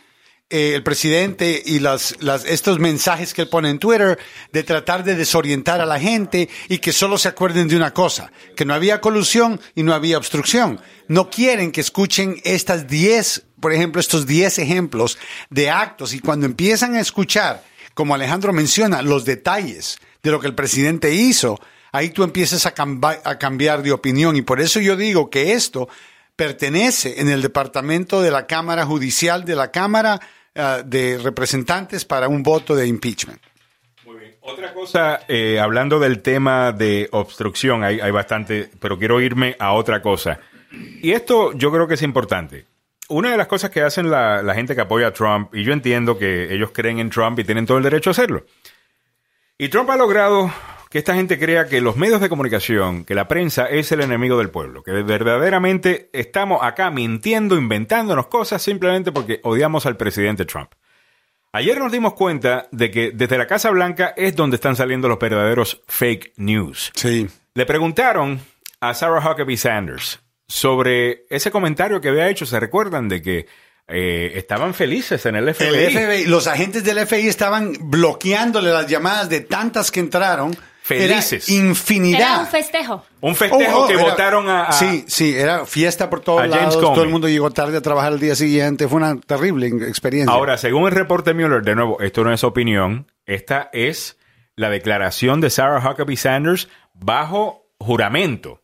eh, el presidente y las, las, estos mensajes que él pone en Twitter de tratar de desorientar a la gente y que solo se acuerden de una cosa, que no había colusión y no había obstrucción. No quieren que escuchen estas 10, por ejemplo, estos 10 ejemplos de actos y cuando empiezan a escuchar, como Alejandro menciona, los detalles de lo que el presidente hizo, ahí tú empiezas a, cambiar de opinión y por eso yo digo que esto pertenece en el departamento de la Cámara Judicial de la Cámara ah, de Representantes para un voto de impeachment. Otra cosa, eh, hablando del tema de obstrucción, hay bastante, pero quiero irme a otra cosa. Y esto yo creo que es importante. Una de las cosas que hacen la, la gente que apoya a Trump, y yo entiendo que ellos creen en Trump y tienen todo el derecho a hacerlo. Y Trump ha logrado que esta gente crea que los medios de comunicación, que la prensa es el enemigo del pueblo, que verdaderamente estamos acá mintiendo, inventándonos cosas simplemente porque odiamos al presidente Trump. Ayer nos dimos cuenta de que desde la Casa Blanca es donde están saliendo los verdaderos fake news. Sí. Le preguntaron a Sarah Huckabee Sanders sobre ese comentario que había hecho. ¿Se recuerdan de que eh, estaban felices en el FBI? El FBI, los agentes del FBI estaban bloqueándole las llamadas de tantas que entraron. Felices. Era infinidad. Era un festejo. Un festejo Oh, oh, que era- votaron a, a- Sí, sí, era fiesta por todos a James lados. Comey. Todo el mundo llegó tarde a trabajar el día siguiente. Fue una terrible experiencia. Ahora, según el reporte Mueller, de nuevo, esto no es opinión, esta es la declaración de Sarah Huckabee Sanders bajo juramento.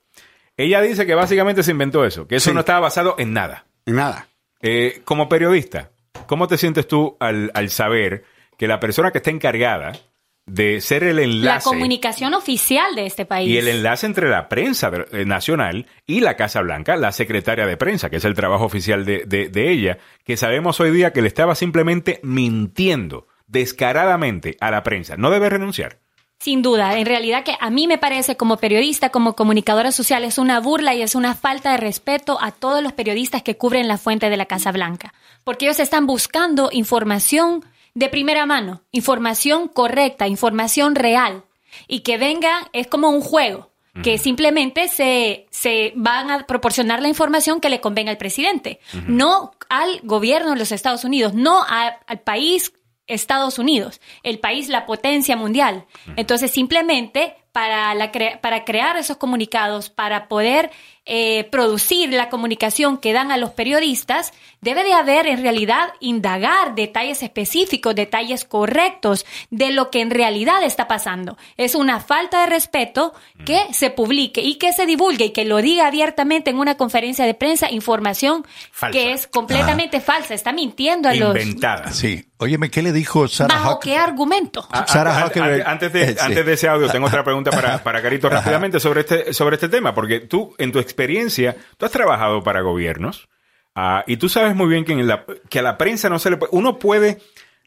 Ella dice que básicamente se inventó eso, que eso Sí. no estaba basado en nada. nada. Eh, como periodista, ¿cómo te sientes tú al, al saber que la persona que está encargada de ser el La enlace comunicación oficial de este país. y el enlace entre la prensa eh, nacional y la Casa Blanca, la secretaria de prensa, que es el trabajo oficial de, de- de ella, que sabemos hoy día que le estaba simplemente mintiendo descaradamente a la prensa. No debe renunciar. Sin duda, en realidad que a mí me parece como periodista, como comunicadora social, es una burla y es una falta de respeto a todos los periodistas que cubren la fuente de la Casa Blanca, porque ellos están buscando información de primera mano, información correcta, información real, y que venga, es como un juego, que simplemente se, se van a proporcionar la información que le convenga al presidente, no al gobierno de los Estados Unidos, no a- al país Estados Unidos, el país, la potencia mundial. Entonces, simplemente para, la cre- para crear esos comunicados, para poder eh, producir la comunicación que dan a los periodistas, debe de haber en realidad indagar detalles específicos, detalles correctos de lo que en realidad está pasando. Es una falta de respeto que se publique y que se divulgue y que lo diga abiertamente en una conferencia de prensa información Falsa. que es completamente falsa. Está mintiendo a los... Inventada. Sí. Óyeme, ¿qué le dijo Sarah ¿Bajo qué argumento? Ah, Sarah ah, Huckabee- ah, Antes de, Sí. antes de ese audio, tengo otra pregunta para, para Carito rápidamente sobre este, sobre este tema, porque tú, en tu experiencia, tú has trabajado para gobiernos ah, y tú sabes muy bien que, en la- que a la prensa no se le puede... Uno puede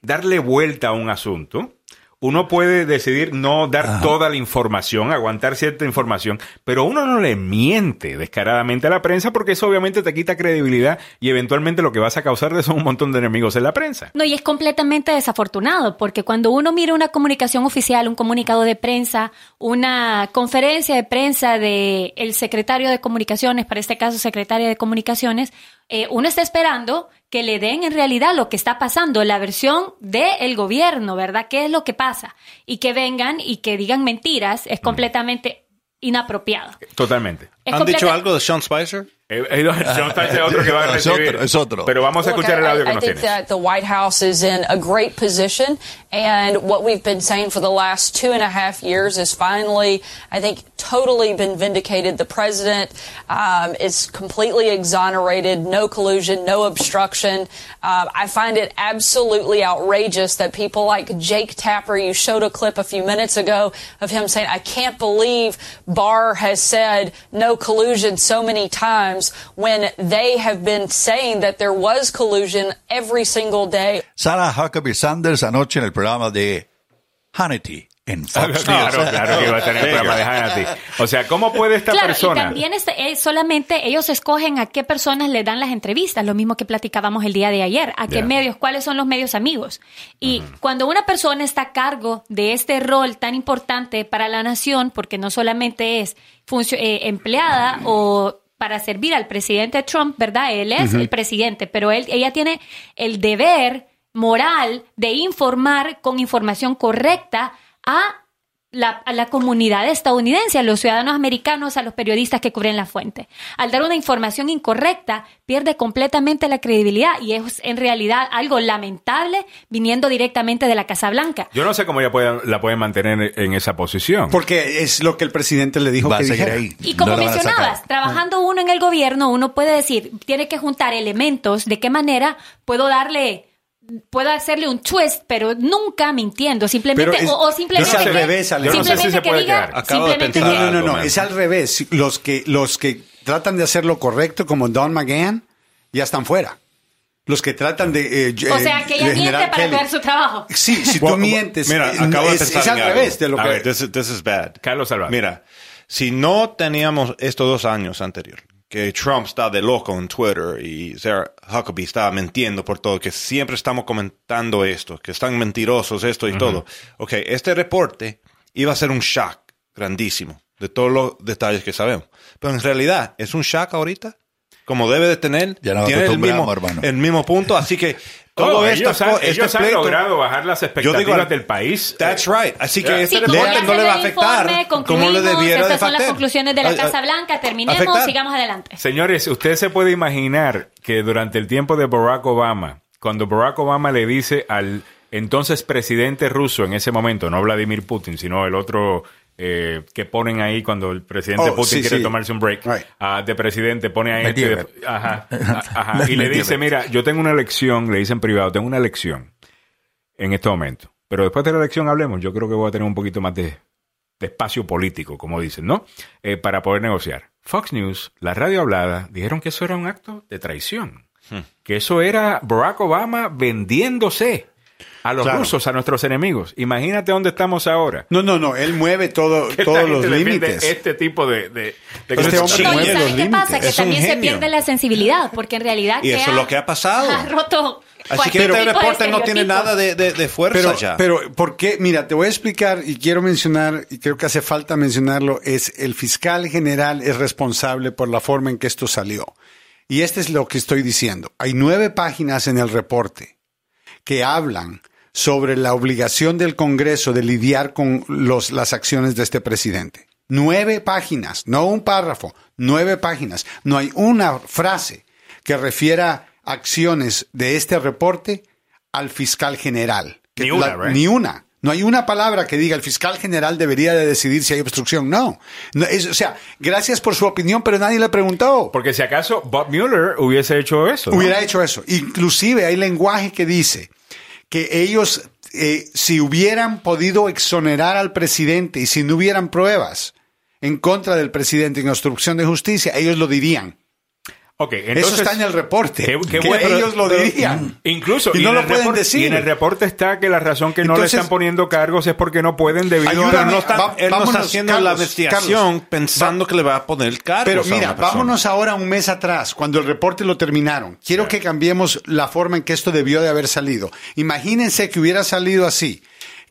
darle vuelta a un asunto, uno puede decidir no dar toda la información, aguantar cierta información, pero uno no le miente descaradamente a la prensa porque eso obviamente te quita credibilidad y eventualmente lo que vas a causar son un montón de enemigos en la prensa. No, y es completamente desafortunado, porque cuando uno mira una comunicación oficial, un comunicado de prensa, una conferencia de prensa del el secretario de comunicaciones, para este caso secretaria de comunicaciones, eh, uno está esperando que le den en realidad lo que está pasando, la versión del gobierno, ¿verdad? ¿Qué es lo que pasa? Y que vengan y que digan mentiras es completamente inapropiado. Totalmente. Es ¿Han dicho algo de Sean Spicer? Eh, eh, no, Trump es otro que va a Es recibir. otro, es otro. Pero vamos a Look, escuchar el I- audio que I nos think tiene. that the White House is in a great position, and what we've been saying for the last two and a half years is finally, I think, totally been vindicated. The president um, is completely exonerated, no collusion, no obstruction. Um, I find it absolutely outrageous that people like Jake Tapper, you showed a clip a few minutes ago of him saying, I can't believe Barr has said no collusion so many times when they have been saying that there was collusion every single day. Sarah Huckabee Sanders anoche en el programa de Hannity en Fox Claro, News. claro que iba a tener el programa de Hannity. O sea, ¿cómo puede esta Claro, y persona? también es, es solamente ellos escogen a qué personas le dan las entrevistas, lo mismo que platicábamos el día de ayer, a qué Ya. medios, cuáles son los medios amigos. Y cuando una persona está a cargo de este rol tan importante para la nación, porque no solamente es eh, empleada o para servir al presidente Trump, ¿verdad? Él es el presidente, pero él, ella tiene el deber moral de informar con información correcta a la, a la comunidad estadounidense, a los ciudadanos americanos, a los periodistas que cubren la fuente. Al dar una información incorrecta, pierde completamente la credibilidad y es en realidad algo lamentable viniendo directamente de la Casa Blanca. Yo no sé cómo ella puede, la puede mantener en esa posición. Porque es lo que el presidente le dijo Va a seguir dijera. ahí. Y como No mencionabas, trabajando uno en el gobierno, uno puede decir, tiene que juntar elementos, de qué manera puedo darle, puedo hacerle un twist, pero nunca mintiendo, simplemente, es- o, o simplemente, es al revés, no sé si simplemente se que puede diga, de No, no, no, no, es al revés. Los que, los que tratan de hacer lo correcto, como Don McGahn, ya están fuera. Los que tratan de. eh, O eh, sea, que ella miente para Kelly. hacer su trabajo. Sí, si tú mientes, Mira, eh, acabo de pensar es en al algo. revés de lo A que. ver, this is, this is bad. Carlos Salvador. Mira, si no teníamos estos dos años anteriores, que Trump está de loco en Twitter y Sarah Huckabee estaba mintiendo por todo, que siempre estamos comentando esto, que están mentirosos esto y todo. Ok, este reporte iba a ser un shock grandísimo de todos los detalles que sabemos. Pero en realidad, ¿es un shock ahorita? Como debe de tener, Ya nos tiene el mismo, hermano. el mismo punto, así que todo Oh, esto, ellos han, este ellos han pleito- logrado bajar las expectativas digo, del país. That's Eh, right. Así que Yeah. este Sí, no le va a afectar como le debiera de estas son las conclusiones de la Casa Blanca, terminemos, afectar. sigamos adelante. Señores, usted se puede imaginar que durante el tiempo de Barack Obama, cuando Barack Obama le dice al entonces presidente ruso en ese momento, no Vladimir Putin, sino el otro eh, que ponen ahí cuando el presidente Oh, Putin sí, quiere sí. tomarse un break Right. ah, de presidente, pone ahí Medvedev. este de- ajá, a- ajá, y le dice, mira, yo tengo una lección, le dice en privado, tengo una lección en este momento, pero después de la elección hablemos, yo creo que voy a tener un poquito más de, de espacio político, como dicen, ¿no? Eh, para poder negociar. Fox News, la radio hablada, dijeron que eso era un acto de traición. Que eso era Barack Obama vendiéndose a los Claro. rusos, a nuestros enemigos. Imagínate dónde estamos ahora. No, no, no. Él mueve todo, todos los límites. Este tipo de... de, de Este cosas. hombre No, y mueve ¿saben los qué límites. pasa? Que Es un también se pierde la sensibilidad, porque en realidad Y eso es lo que ha pasado. ha roto Así cualquier que este reporte no tiene nada de, de- de fuerza Pero, ya. pero, ¿por qué? Mira, te voy a explicar y quiero mencionar, y creo que hace falta mencionarlo, es el fiscal general es responsable por la forma en que esto salió. Y este es lo que estoy diciendo. Hay nueve páginas en el reporte que hablan sobre la obligación del Congreso de lidiar con los, las acciones de este presidente. Nueve páginas, no un párrafo, nueve páginas. No hay una frase que refiera acciones de este reporte al fiscal general. Ni una, right? Ni una. No hay una palabra que diga el fiscal general debería de decidir si hay obstrucción. No. No, es- o sea, gracias por su opinión, pero nadie le preguntó. Porque si acaso Bob Mueller hubiese hecho eso. ¿no? Hubiera hecho eso. Inclusive hay lenguaje que dice que ellos, eh, si hubieran podido exonerar al presidente y si no hubieran pruebas en contra del presidente en obstrucción de justicia, ellos lo dirían. Ok, entonces, eso está en el reporte. Qué- qué que bueno, pero- ellos lo dirían. Incluso, Y y, no lo pueden reporte- decir. Y en el reporte está que la razón que no le están poniendo cargos es porque no pueden debido Ayúdame, a... Pero no está, va- él no está vámonos, haciendo Carlos, la investigación Carlos. pensando que le va a poner cargos Pero a una mira, persona. vámonos ahora un mes atrás, cuando el reporte lo terminaron. Quiero que cambiemos la forma en que esto debió de haber salido. Imagínense que hubiera salido así,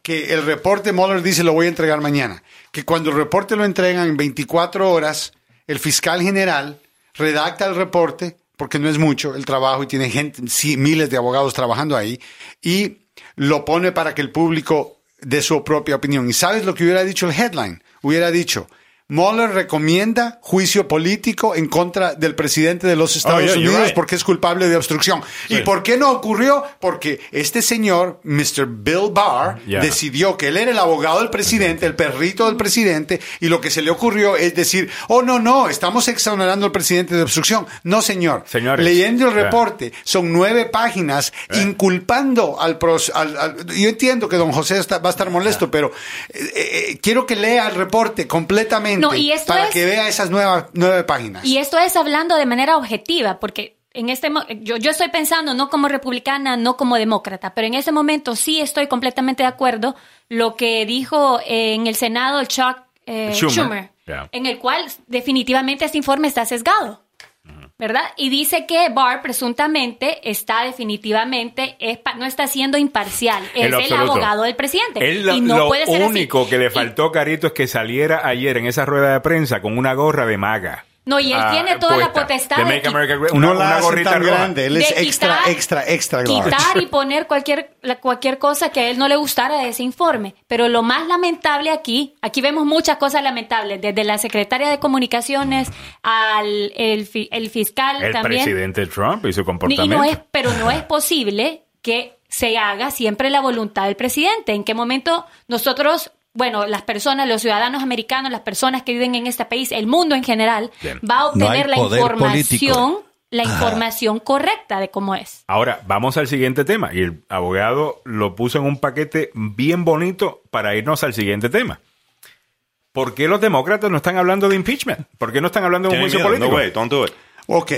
que el reporte Mueller dice lo voy a entregar mañana, que cuando el reporte lo entregan en 24 horas, el fiscal general redacta el reporte, porque no es mucho el trabajo y tiene gente, miles de abogados trabajando ahí, y lo pone para que el público dé su propia opinión. ¿Y sabes lo que hubiera dicho el headline? Hubiera dicho, Mueller recomienda juicio político en contra del presidente de los Estados Oh, yeah, you're Unidos right. porque es culpable de obstrucción. ¿Y por qué no ocurrió? Porque este señor, Mr. Bill Barr, Yeah. decidió que él era el abogado del presidente, el perrito del presidente, y lo que se le ocurrió es decir, oh, no, no, estamos exonerando al presidente de obstrucción. No, señor. Señores, Leyendo el yeah. reporte, son nueve páginas inculpando al, pros- al- al- Yo entiendo que don José está- va a estar molesto, pero eh, eh, quiero que lea el reporte completamente No, y esto para es- que vea esas nuevas nueve páginas. Y esto es hablando de manera objetiva, porque en este mo- yo, yo estoy pensando no como republicana, no como demócrata, pero en ese momento sí estoy completamente de acuerdo lo que dijo eh, en el Senado el Chuck eh, Schumer. Schumer, Yeah. en el cual definitivamente este informe está sesgado. ¿Verdad? Y dice que Barr presuntamente está definitivamente, es no está siendo imparcial, es el absoluto. abogado del presidente. Él y no lo puede ser así. único que le Y- faltó, Carito, es que saliera ayer en esa rueda de prensa con una gorra de maga. No, y él ah, tiene toda la potestad de Make America Great- no una, la una gorrita tan grande, él es extra, quitar- extra, extra large. quitar y poner cualquier, la- cualquier cosa que a él no le gustara de ese informe. Pero lo más lamentable aquí, aquí vemos muchas cosas lamentables, desde la secretaria de comunicaciones al el, fi- el fiscal El también. presidente Trump y su Y comportamiento. no es, pero no es posible que se haga siempre la voluntad del presidente. ¿En qué momento nosotros, bueno, las personas, los ciudadanos americanos, las personas que viven en este país, el mundo en general, Bien. va a No obtener la información, político. la información correcta de cómo es? Ahora, vamos al siguiente tema. Y el abogado lo puso en un paquete bien bonito para irnos al siguiente tema. ¿Por qué los demócratas no están hablando de impeachment? ¿Por qué no están hablando de un juicio miedo. político? No way, don't do it. Ok,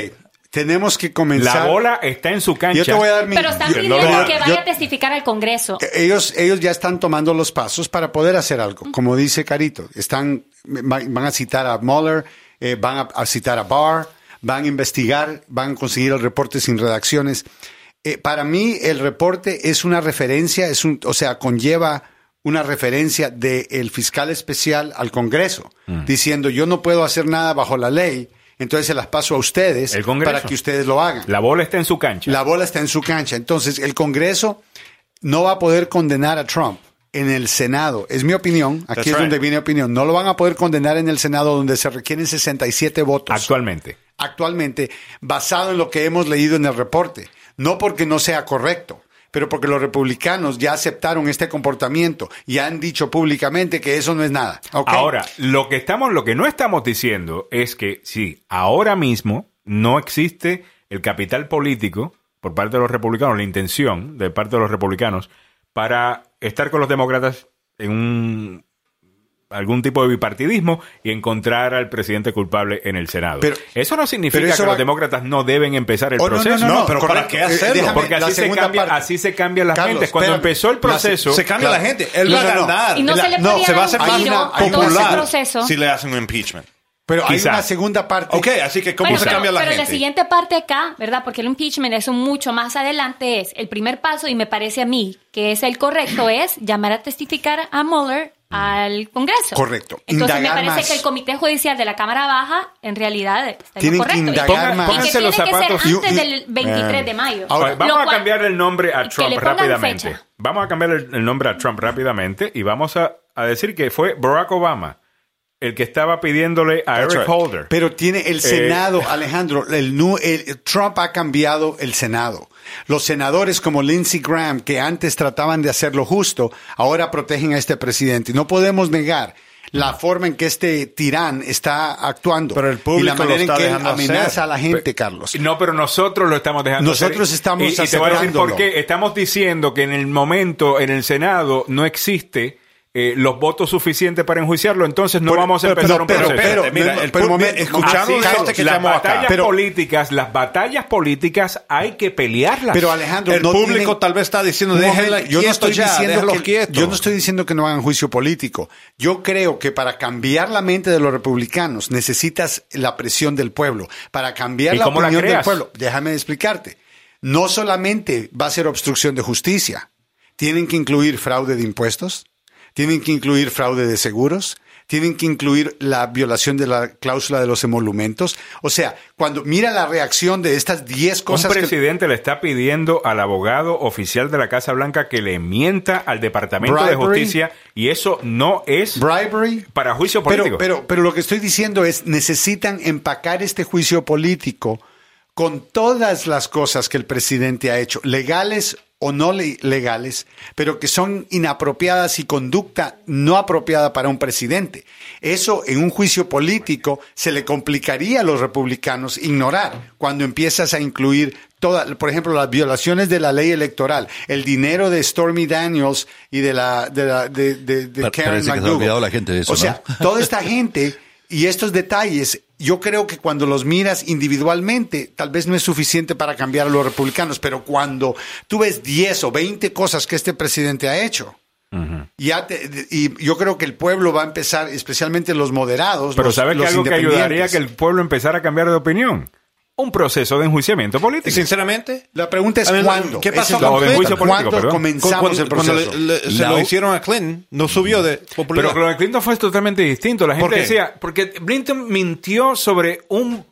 tenemos que comenzar. La bola está en su cancha. Yo te voy a dar mi... Pero están pidiendo que yo- vaya a testificar al Congreso. ellos, ellos ya están tomando los pasos para poder hacer algo. Como dice Carito, están, va- van a citar a Mueller, eh, van a, a citar a Barr, van a investigar, van a conseguir el reporte sin redacciones. Eh, para mí, el reporte es una referencia, es un, o sea, conlleva una referencia del fiscal especial al Congreso, Mm. diciendo yo no puedo hacer nada bajo la ley, entonces se las paso a ustedes El Congreso. para que ustedes lo hagan. La bola está en su cancha. La bola está en su cancha. Entonces, el Congreso no va a poder condenar a Trump en el Senado. Es mi opinión. Aquí That's es right. donde viene opinión. No lo van a poder condenar en el Senado donde se requieren 67 votos. Actualmente. Actualmente, basado en lo que hemos leído en el reporte. No porque no sea correcto, pero porque los republicanos ya aceptaron este comportamiento y han dicho públicamente que eso no es nada. Ahora, lo que estamos, lo que no estamos diciendo es que si ahora mismo no existe el capital político por parte de los republicanos, la intención de parte de los republicanos para estar con los demócratas en un algún tipo de bipartidismo y encontrar al presidente culpable en el Senado. Pero- eso no significa pero eso que va- los demócratas no deben empezar el Oh, no, no, proceso. no, no, pero ¿para qué hacerlo? Eh, déjame, Porque así se, cambia, así se cambian las Carlos, mentes. Cuando espérame. empezó el proceso, Se cambia Claro. la gente. Él No, va a no, no. ganar. Y no La- se le no, podía se va a hacer ese popular proceso. si le hacen un impeachment. Pero hay una segunda parte. Ok, así que ¿cómo Bueno, se pero, cambia la pero gente? la siguiente parte acá, ¿verdad? Porque el impeachment es mucho más adelante, es el primer paso y me parece a mí que es el correcto, es llamar a testificar a Mueller al Congreso. Correcto. Entonces Indagar me parece más. que el Comité Judicial de la Cámara Baja en realidad está en Tienen que correcto. Y indagar que- más. y que tiene los que ser zapatos. antes Y- y- del 23 de mayo. Ahora, vamos a cambiar el nombre a y que Trump rápidamente. fecha. Vamos a cambiar el, el nombre a Trump rápidamente y vamos a, a decir que fue Barack Obama el que estaba pidiéndole a That's Eric right. Holder. Pero tiene Eh, el Senado, Alejandro, el, nu- el- Trump ha cambiado el Senado. Los senadores como Lindsey Graham, que antes trataban de hacer lo justo, ahora protegen a este presidente. No podemos negar la forma en que este tirán está actuando. Pero el y la manera lo está en que él amenaza hacer. a la gente, Carlos. No, pero nosotros lo estamos dejando. Nosotros hacer. estamos y, y te voy a decir por qué. Estamos diciendo que en el momento, en el Senado, no existe eh, los votos suficientes para enjuiciarlo. Entonces no Pero- vamos a pero- empezar un pero- proceso. pero- Espérate, mira, no, el pero pu- momento, escuchando Así a es, este que las acá. batallas Pero- políticas, las batallas políticas hay que pelearlas. Pero Alejandro, El no público tienen- tal vez está diciendo, Un déjenla momento, yo no estoy ya, diciendo que, quieto. yo no estoy diciendo que no hagan juicio político. Yo creo que para cambiar la mente de los republicanos necesitas la presión del pueblo. Para cambiar ¿Y la opinión del pueblo, déjame explicarte. No solamente va a ser obstrucción de justicia, tienen que incluir fraude de impuestos, tienen que incluir fraude de seguros, tienen que incluir la violación de la cláusula de los emolumentos. O sea, cuando mira la reacción de estas 10 Un cosas que presidente le está pidiendo al abogado oficial de la Casa Blanca que le mienta al Departamento de. Justicia y eso no es bribery, para juicio pero, político. pero, pero lo que estoy diciendo es, necesitan empacar este juicio político con todas las cosas que el presidente ha hecho, legales o no le- legales, pero que son inapropiadas y conducta no apropiada para un presidente. Eso en un juicio político se le complicaría a los republicanos ignorar cuando empiezas a incluir toda, por ejemplo, las violaciones de la ley electoral, el dinero de Stormy Daniels y de la de, la, de, de- de Pa- Karen se ha McDougal. olvidado la gente de eso, O sea, ¿no? toda esta gente y estos detalles, yo creo que cuando los miras individualmente, tal vez no es suficiente para cambiar a los republicanos, pero cuando tú ves 10 o 20 cosas que este presidente ha hecho, ya te- y yo creo que el pueblo va a empezar, especialmente los moderados, Pero los, ¿sabes que los algo que ayudaría a que el pueblo empezara a cambiar de opinión? Un proceso de enjuiciamiento político. Sinceramente, La pregunta es ver, cuándo. ¿qué pasó con pregunta. juicio político, ¿Cuándo perdón? comenzamos cuando, el cuando proceso? le- le- se La lo hicieron a Clinton, no subió de popularidad. Pero con lo de Clinton fue totalmente distinto. La gente ¿Por qué? decía, porque Clinton mintió sobre un,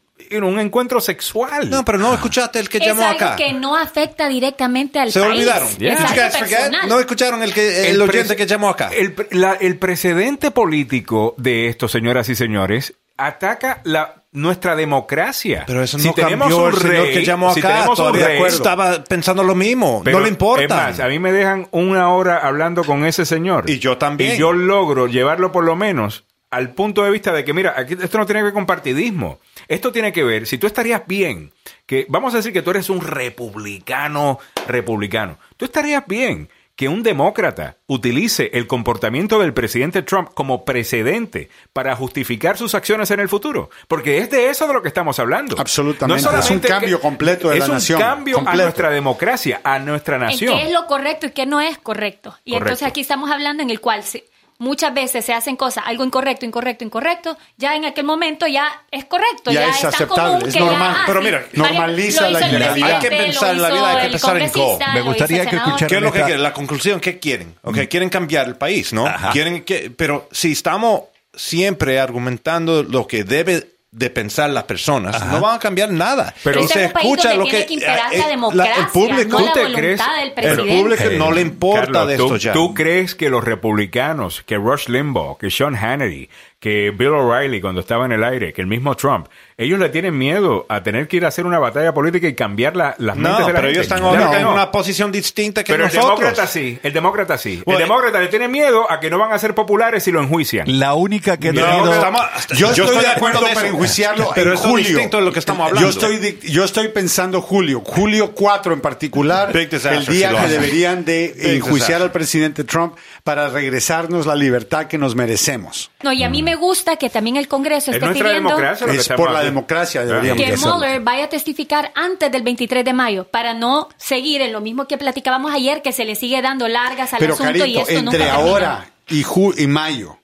un encuentro sexual. no, pero no escuchaste el que es llamó algo acá. que no afecta directamente al Se país. olvidaron. Yeah. Es. No escucharon el que el, pres- oyente que llamó acá. El, la- el precedente político de esto, señoras y señores, ataca la nuestra democracia. Pero eso Si no tenemos cambió un el señor rey, que llamó si acá. tenemos un todavía rey- estaba pensando lo mismo. Pero, no le importa. Es más, a mí me dejan una hora hablando con ese señor. Y yo también. Y yo logro llevarlo por lo menos al punto de vista de que, mira, aquí esto no tiene que ver con partidismo. Esto tiene que ver, si tú estarías bien, que vamos a decir que tú eres un republicano, republicano, tú estarías bien que un demócrata utilice el comportamiento del presidente Trump como precedente para justificar sus acciones en el futuro. Porque es de eso de lo que estamos hablando. Absolutamente. No Es un cambio que- completo de es la un nación. cambio a nuestra democracia, a nuestra en nación. qué es lo correcto y qué no es correcto. Y Correcto. entonces aquí estamos hablando en el cual se- muchas veces se hacen cosas, algo incorrecto, incorrecto, incorrecto, ya en aquel momento ya es correcto, Ya ya, es aceptable, común es que ya, normal. ah, Pero mira, normaliza la ilegalidad. Hay que pensar en la vida, hay que pensar en co. congresista, Me gustaría que senador. escuchar- ¿Qué es lo que quieren? La conclusión, ¿qué quieren? Ok, Mm. quieren cambiar el país, ¿no? Ajá. Quieren que, pero si estamos siempre argumentando lo que debe de pensar las personas, no van a cambiar nada. Pero este se es un país escucha lo tiene que, eh, la eh, democracia, el público, no la ¿Tú te voluntad crees- del el presidente. público no le importa Carlos, de esto ¿tú, ya. ¿Tú crees que los republicanos, que Rush Limbaugh, que Sean Hannity, que Bill O'Reilly cuando estaba en el aire, que el mismo Trump, ellos le tienen miedo a tener que ir a hacer una batalla política y cambiar la- las mentes No, de la pero gente? ellos están Claro en una posición distinta que Pero el nosotros. demócrata sí, el demócrata sí. Bueno, el demócrata le tiene miedo a que no van a ser populares si lo enjuician. La única que No, tenido... estamos- Yo, estoy, de de acuerdo en para enjuiciarlo pero en es julio. distinto de lo que estamos hablando. Yo estoy, yo estoy pensando julio, julio 4 en particular, el día si que deberían de enjuiciar al presidente Trump para regresarnos la libertad que nos merecemos. No, y a mí me gusta que también el Congreso Es esté pidiendo democracia lo que Es por la democracia deberíamos que. Mueller vaya a testificar antes del 23 de mayo para no seguir en lo mismo que platicábamos ayer, que se le sigue dando largas al Pero asunto y esto nunca entre termina. ahora y, ju- y mayo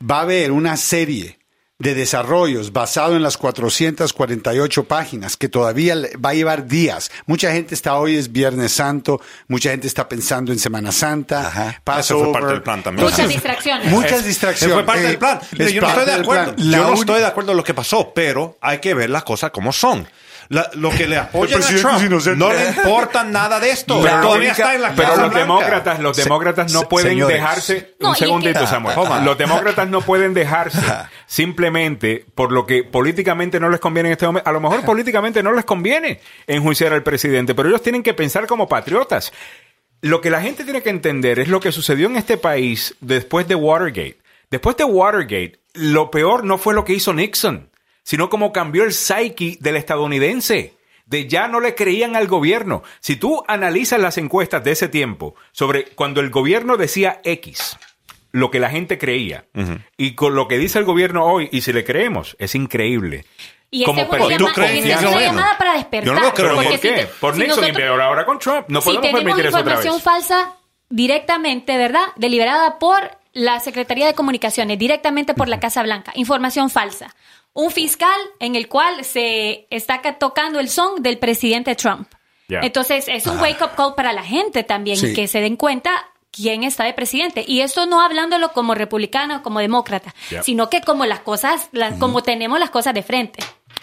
va a haber una serie de desarrollos basado en las 448 páginas que todavía le- va a llevar días. Mucha gente está hoy es Viernes Santo, mucha gente está pensando en Semana Santa, Ajá. Fue parte del plan también. Muchas distracciones. Muchas Eso distracciones. fue parte Eh, del plan. Yo no estoy de acuerdo. Yo no estoy de acuerdo en lo que pasó, pero hay que ver las cosas como son. La- lo que le apoyan a presidente Trump es inocente. no le importa nada de esto. La Todavía única- está en la pero Casa los Blanca. demócratas, los Se- demócratas no pueden señores. dejarse. No, un segundito, que- Samuel. Los demócratas no pueden dejarse simplemente por lo que políticamente no les conviene en este momento. A lo mejor políticamente no les conviene enjuiciar al presidente, pero ellos tienen que pensar como patriotas. Lo que la gente tiene que entender es lo que sucedió en este país después de Watergate. Después de Watergate, lo peor no fue lo que hizo Nixon, sino cómo cambió el psyche del estadounidense. De ya no le creían al gobierno. Si tú analizas las encuestas de ese tiempo sobre cuando el gobierno decía X, lo que la gente creía, y con lo que dice el gobierno hoy, y si le creemos, es increíble. Y esta es una, perdió ¿tú llama- crees y que esta es una llamada para despertar. Yo no lo creo. ¿Pero porque por si qué? te- por si Nixon nosotros- y peor ahora con Trump. No si podemos tenemos permitir eso otra información vez. falsa directamente, ¿verdad? Deliberada por la Secretaría de Comunicaciones, directamente por la Casa Blanca. Información falsa. Un fiscal en el cual se está ca- tocando el son del presidente Trump. Entonces, es un wake-up call para la gente también, Sí. que se den cuenta quién está de presidente. Y esto no hablándolo como republicano, como demócrata, sino que como las cosas, las- como tenemos las cosas de frente.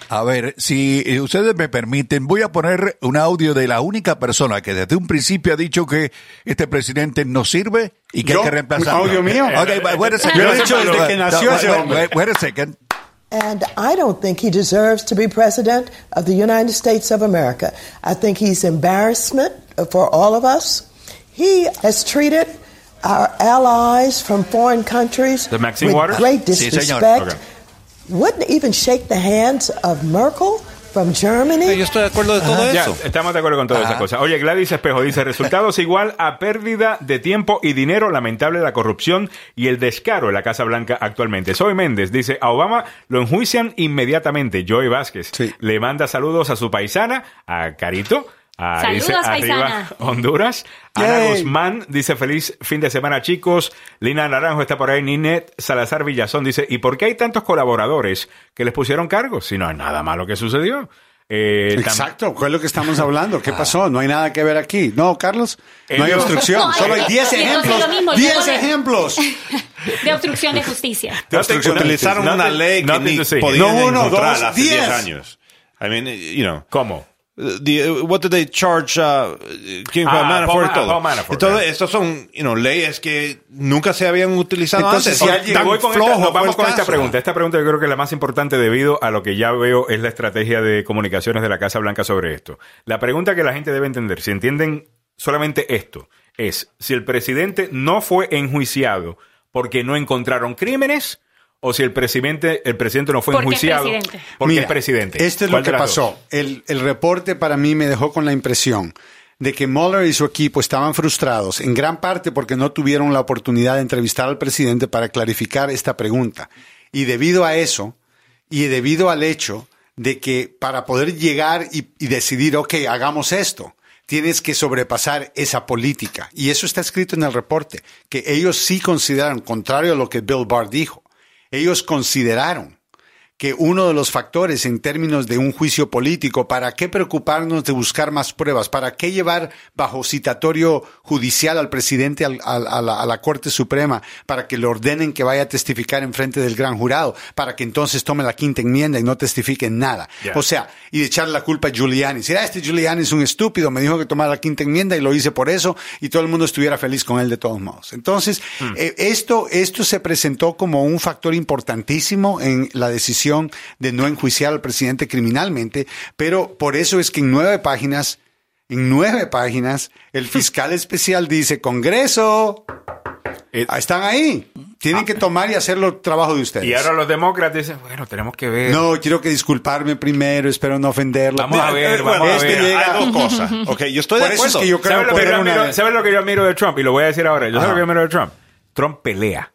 A ver, si eh, ustedes me permiten, voy a poner un audio de la única persona que desde un principio ha dicho que este presidente no sirve y que ¿Yo? hay que reemplazarlo. ¿Un audio mío? Ok, wait- a second. Yo lo he dicho desde que nació No, ese wait- hombre. wait- wait a second. And I don't think he deserves to be president of the United States of America. I think he's embarrassment for all of us. He has treated our allies from foreign countries The with Waters? great Sí, disrespect. Okay. Wouldn't even shake the hands of Merkel from Germany. Yo estoy de acuerdo de todo Ya, eso. estamos de acuerdo con todas esas cosas. Oye, Gladys Espejo dice, resultados igual a pérdida de tiempo y dinero, lamentable la corrupción y el descaro en la Casa Blanca actualmente. Soy Méndez dice, a Obama lo enjuician inmediatamente. Joey Vázquez Sí. le manda saludos a su paisana, a Carito. A, Saludos, dice, arriba paisana. Honduras. Ana Yay. Guzmán dice feliz fin de semana chicos. Lina Naranjo está por ahí. Ninet Salazar Villazón dice, ¿y por qué hay tantos colaboradores que les pusieron cargos? Si no es nada malo que sucedió. Eh, Exacto, ¿cuál es lo que estamos hablando? ¿Qué pasó? No hay nada que ver aquí. No, Carlos, no hay obstrucción. No, Solo hay y- 10 y entonces ejemplos. lo mismo, 10 luego de- ejemplos. De obstrucción de justicia. Te- Obstrucción. Utilizaron una ley que ni podían No uno, encontrar dos, hace diez. 10 años. I mean, you know. ¿Cómo? The, what did they charge uh, fue Ah, Manafort Paul- y todo? Paul Manafort, Entonces, right. estos son you know, leyes que nunca se habían utilizado Entonces, antes. si alguien- Te voy con flojo esta, vamos con esta pregunta. Esta pregunta yo creo que es la más importante debido a lo que ya veo es la estrategia de comunicaciones de la Casa Blanca sobre esto. La pregunta que la gente debe entender, si entienden solamente esto, es si el presidente no fue enjuiciado porque no encontraron crímenes o si el presidente, el presidente no fue Porque es enjuiciado presidente. porque Mira, es presidente. Esto es ¿Cuál lo que pasó. El, el reporte para mí me dejó con la impresión de que Mueller y su equipo estaban frustrados, en gran parte porque no tuvieron la oportunidad de entrevistar al presidente para clarificar esta pregunta. Y debido a eso, y debido al hecho de que para poder llegar y, y decidir, ok, hagamos esto, tienes que sobrepasar esa política. Y eso está escrito en el reporte, que ellos sí consideraron, contrario a lo que Bill Barr dijo, ellos consideraron que uno de los factores en términos de un juicio político, ¿para qué preocuparnos de buscar más pruebas? ¿Para qué llevar bajo citatorio judicial al presidente al- al- a, la, a la Corte Suprema para que le ordenen que vaya a testificar en frente del gran jurado, para que entonces tome la quinta enmienda y no testifique en nada? O sea, y de echarle la culpa a Giuliani. Decir, ah, este Giuliani es un estúpido, me dijo que tomara la quinta enmienda y lo hice por eso, y todo el mundo estuviera feliz con él de todos modos. Entonces, eh, esto, esto se presentó como un factor importantísimo en la decisión de no enjuiciar al presidente criminalmente, pero por eso es que en nueve páginas, en nueve páginas, el fiscal especial dice, Congreso, Eh, ah, están ahí, tienen que tomar y hacer el trabajo de ustedes. y ahora los demócratas dicen, bueno, tenemos que ver. No, quiero que disculparme primero, espero no ofenderlo. Vamos a ver, Bueno, vamos a este ver. llega- Hay dos cosas. Ok, yo estoy Por de es acuerdo. que yo creo ¿Sabes lo, que yo una- admiro, ¿Sabes lo que yo admiro de Trump? Y lo voy a decir ahora. ¿Yo sabes Ajá. lo que yo admiro de Trump? Trump pelea.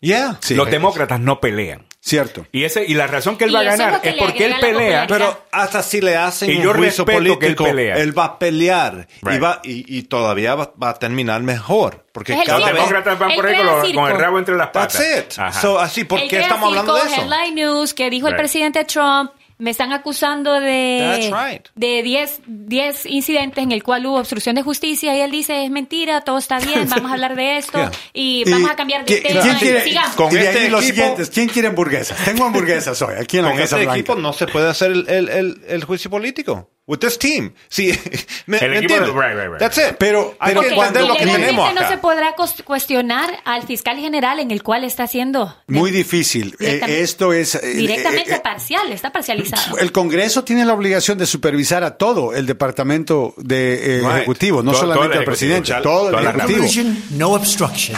Yeah. Sí. los demócratas no pelean. Cierto. Y ese y la razón que él Y va a es ganar es le porque él pelea. Pero hasta si le hacen Y un yo juicio respeto que él político, pelea. él va a pelear y, Right. va, y, y todavía va, va a terminar mejor. Porque Es el cada Los circo. vez... demócratas van por ahí con, los- circo. con el rabo entre las patas. That's it. So, así, ¿por El qué estamos hablando de circo, eso? Headline News que dijo el Right. presidente Trump, me están acusando de right. de 10 10 incidentes en el cual hubo obstrucción de justicia y él dice, es mentira, todo está bien, vamos a hablar de esto Yeah. y vamos a cambiar de ¿Quién- tema ¿Quién quiere, sigamos. Con y de este los siguientes, ¿quién quiere hamburguesas? Tengo hamburguesas hoy, aquí en la Con Casa este Blanca. equipo no se puede hacer el, el, el, el juicio político. With this team. Sí, me, El ¿me entiendes? right, right, right. That's it. Pero- pero que Ok, cuando- lo que tenemos no acá. se podrá cuestionar al fiscal general en el cual está haciendo Muy difícil. Eh, Directamente- esto es... eh, directamente eh, eh, parcial, está parcializado. el Congreso tiene la obligación de supervisar a todo el departamento de eh, Right. Ejecutivo, no Todo- solamente todo al presidente, todo el Ejecutivo. No obstruction.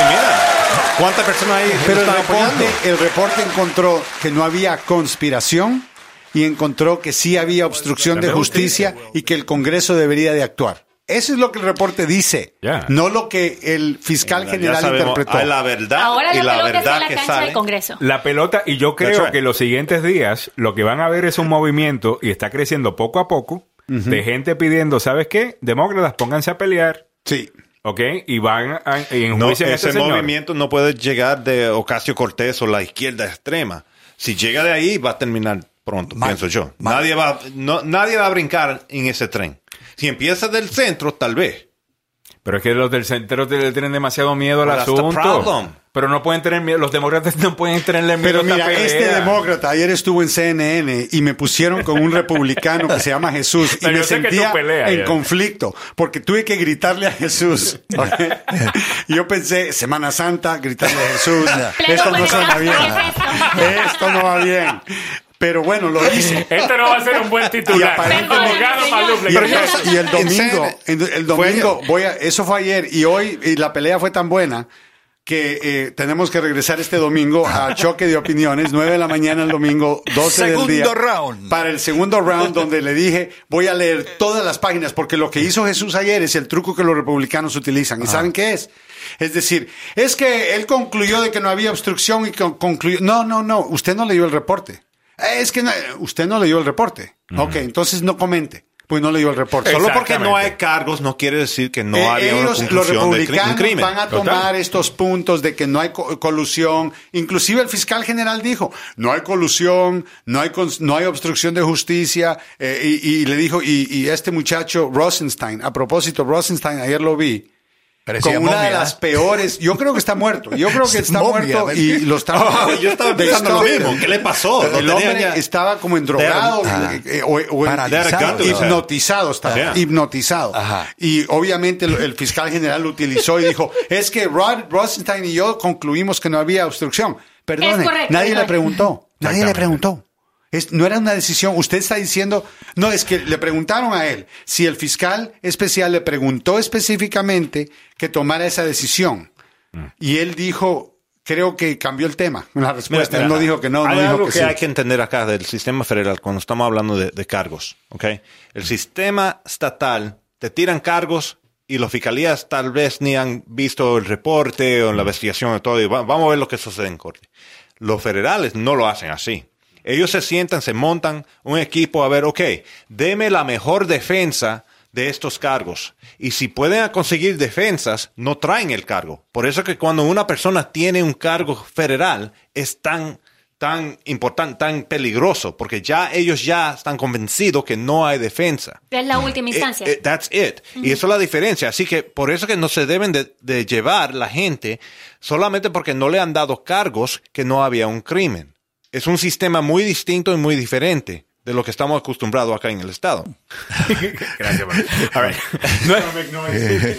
Y mira, ¿cuántas personas hay Pero el reporte, el reporte encontró que no había conspiración y encontró que sí había obstrucción de justicia y que el Congreso debería de actuar. Eso es lo que el reporte dice, no lo que el fiscal general sabemos, interpretó. la verdad Ahora y la la verdad en la que cancha sale. del Congreso. La pelota, y yo creo right. que los siguientes días lo que van a ver es un movimiento y está creciendo poco a poco de gente pidiendo, ¿sabes qué? Demócratas, pónganse a pelear, Sí. ¿ok? Y van a, y No, ese este señor. movimiento no puede llegar de Ocasio Cortés o la izquierda extrema. Si llega de ahí, va a terminar pronto, Mal. pienso yo. Mal. Nadie va, no, nadie va a brincar en ese tren. Si empieza del centro, tal vez. Pero es que los del centro tienen demasiado miedo al asunto. problem. Pero no pueden tener miedo, los demócratas no pueden tenerle miedo Pero a esta mira, pelea. este demócrata ayer estuvo en CNN y me pusieron con un republicano que se llama Jesús y Pero me yo sé que tú sentía peleas en ya. conflicto porque tuve que gritarle a Jesús. ¿ok? Y yo pensé, Semana Santa, gritarle a Jesús. Esto no suena bien. Esto no va bien. Pero bueno, lo hice. Este no va a ser un buen titular. Y el, creo. y el domingo, el, domingo, voy a, eso fue ayer y hoy y la pelea fue tan buena que eh, tenemos que regresar este domingo a choque de opiniones, 9 de la mañana el domingo, 12 del día. Segundo round. Para el segundo round donde le dije, voy a leer todas las páginas porque lo que hizo Jesús ayer es el truco que los republicanos utilizan. ¿Y saben qué es? Es decir, es que él concluyó de que no había obstrucción y con- concluyó... No, no, no, usted no leyó el reporte. Es que no- usted no leyó el reporte. Ok, entonces no comente, pues no leyó el reporte. Solo porque no hay cargos no quiere decir que no Eh, había una los conclusión de republicanos crimen. van a Total. tomar estos puntos de que no hay co- colusión. Inclusive el fiscal general dijo, no hay colusión, no hay, no hay obstrucción de justicia. eh, y, y le dijo, y, y este muchacho Rosenstein, a propósito, Rosenstein, ayer lo vi. Parecía con una de las peores, yo creo que está muerto, yo creo que está Momia, muerto ¿ves? y lo está Oh, yo estaba pensando lo mismo. ¿Qué le pasó? El hombre ya- estaba como endrogado Ah. eh, eh, o, o en- Paralizado. hipnotizado estaba, hipnotizado. Ajá. Y obviamente el, el fiscal general lo utilizó y dijo, es que Rod Rosenstein y yo concluimos que no había obstrucción. Perdone, correcto, nadie le preguntó, nadie le preguntó. Es- no era una decisión. Usted está diciendo, no, es que le preguntaron a él si el fiscal especial le preguntó específicamente que tomara esa decisión. Mm. Y él dijo, creo que cambió el tema. La respuesta, mira, él no dijo que no, no hay dijo algo que, que, sí. hay que entender acá del sistema federal cuando estamos hablando de, de cargos, ¿ok? El sistema estatal te tiran cargos y los fiscalías tal vez ni han visto el reporte o la investigación y todo. y va- vamos a ver lo que sucede en corte. Los federales no lo hacen así. Ellos se sientan, se montan un equipo a ver, ok, deme la mejor defensa de estos cargos. Y si pueden conseguir defensas, no traen el cargo. Por eso que cuando una persona tiene un cargo federal, es tan, tan importante, tan peligroso, porque ya ellos ya están convencidos que no hay defensa. Es la última instancia. Eh, eh, that's it. Y eso es la diferencia. Así que por eso que no se deben de, de llevar la gente solamente porque no le han dado cargos que no había un crimen. Es un sistema muy distinto y muy diferente de lo que estamos acostumbrados acá en el Estado. Gracias. All right. Nueve-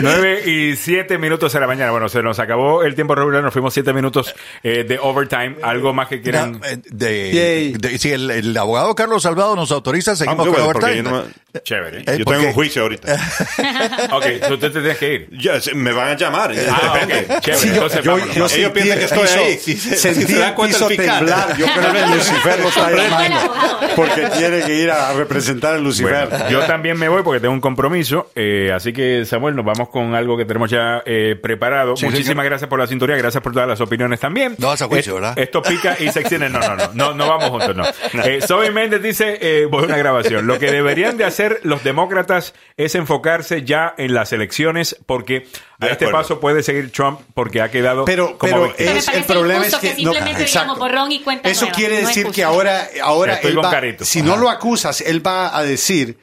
Nueve y siete minutos de la mañana. Bueno, se nos acabó el tiempo regular, nos fuimos siete minutos eh, de overtime. ¿Algo más que quieran? Eh, de, de- si el, el abogado Carlos Salvado nos autoriza, seguimos con overtime. yo no- Chévere. Eh, yo ¿por tengo un juicio ahorita. Ok, so usted te tienes que ir. Ya, se- me van a llamar. Ah, depende. ok, chévere. Sí, yo, Entonces, yo, yo Ellos piensan que estoy ahí. Si se- si se el cuenta piso el fiscal. temblar. Yo creo que Lucifer lo está llamando. Porque tiene que ir a representar a Lucifer. Bueno, yo también me voy porque tengo un compromiso. eh, así que, Samuel, nos vamos con algo que tenemos ya eh, preparado. Sí, Muchísimas señor. gracias por la cinturía, gracias por todas las opiniones también. No vas a juicio, Eh, ¿verdad? Esto pica y se extiende. No, no, no, no, no vamos juntos, no. Eh, Zoe Méndez dice, eh, voy a una grabación. Lo que deberían de hacer los demócratas es enfocarse ya en las elecciones porque a De este acuerdo. paso puede seguir Trump porque ha quedado Pero, como pero víctima. me es, el problema es que, que simplemente digamos borrón y cuenta eso nueva. quiere No es decir que ahora, ahora Estoy él con va- si no lo acusas, él va a decir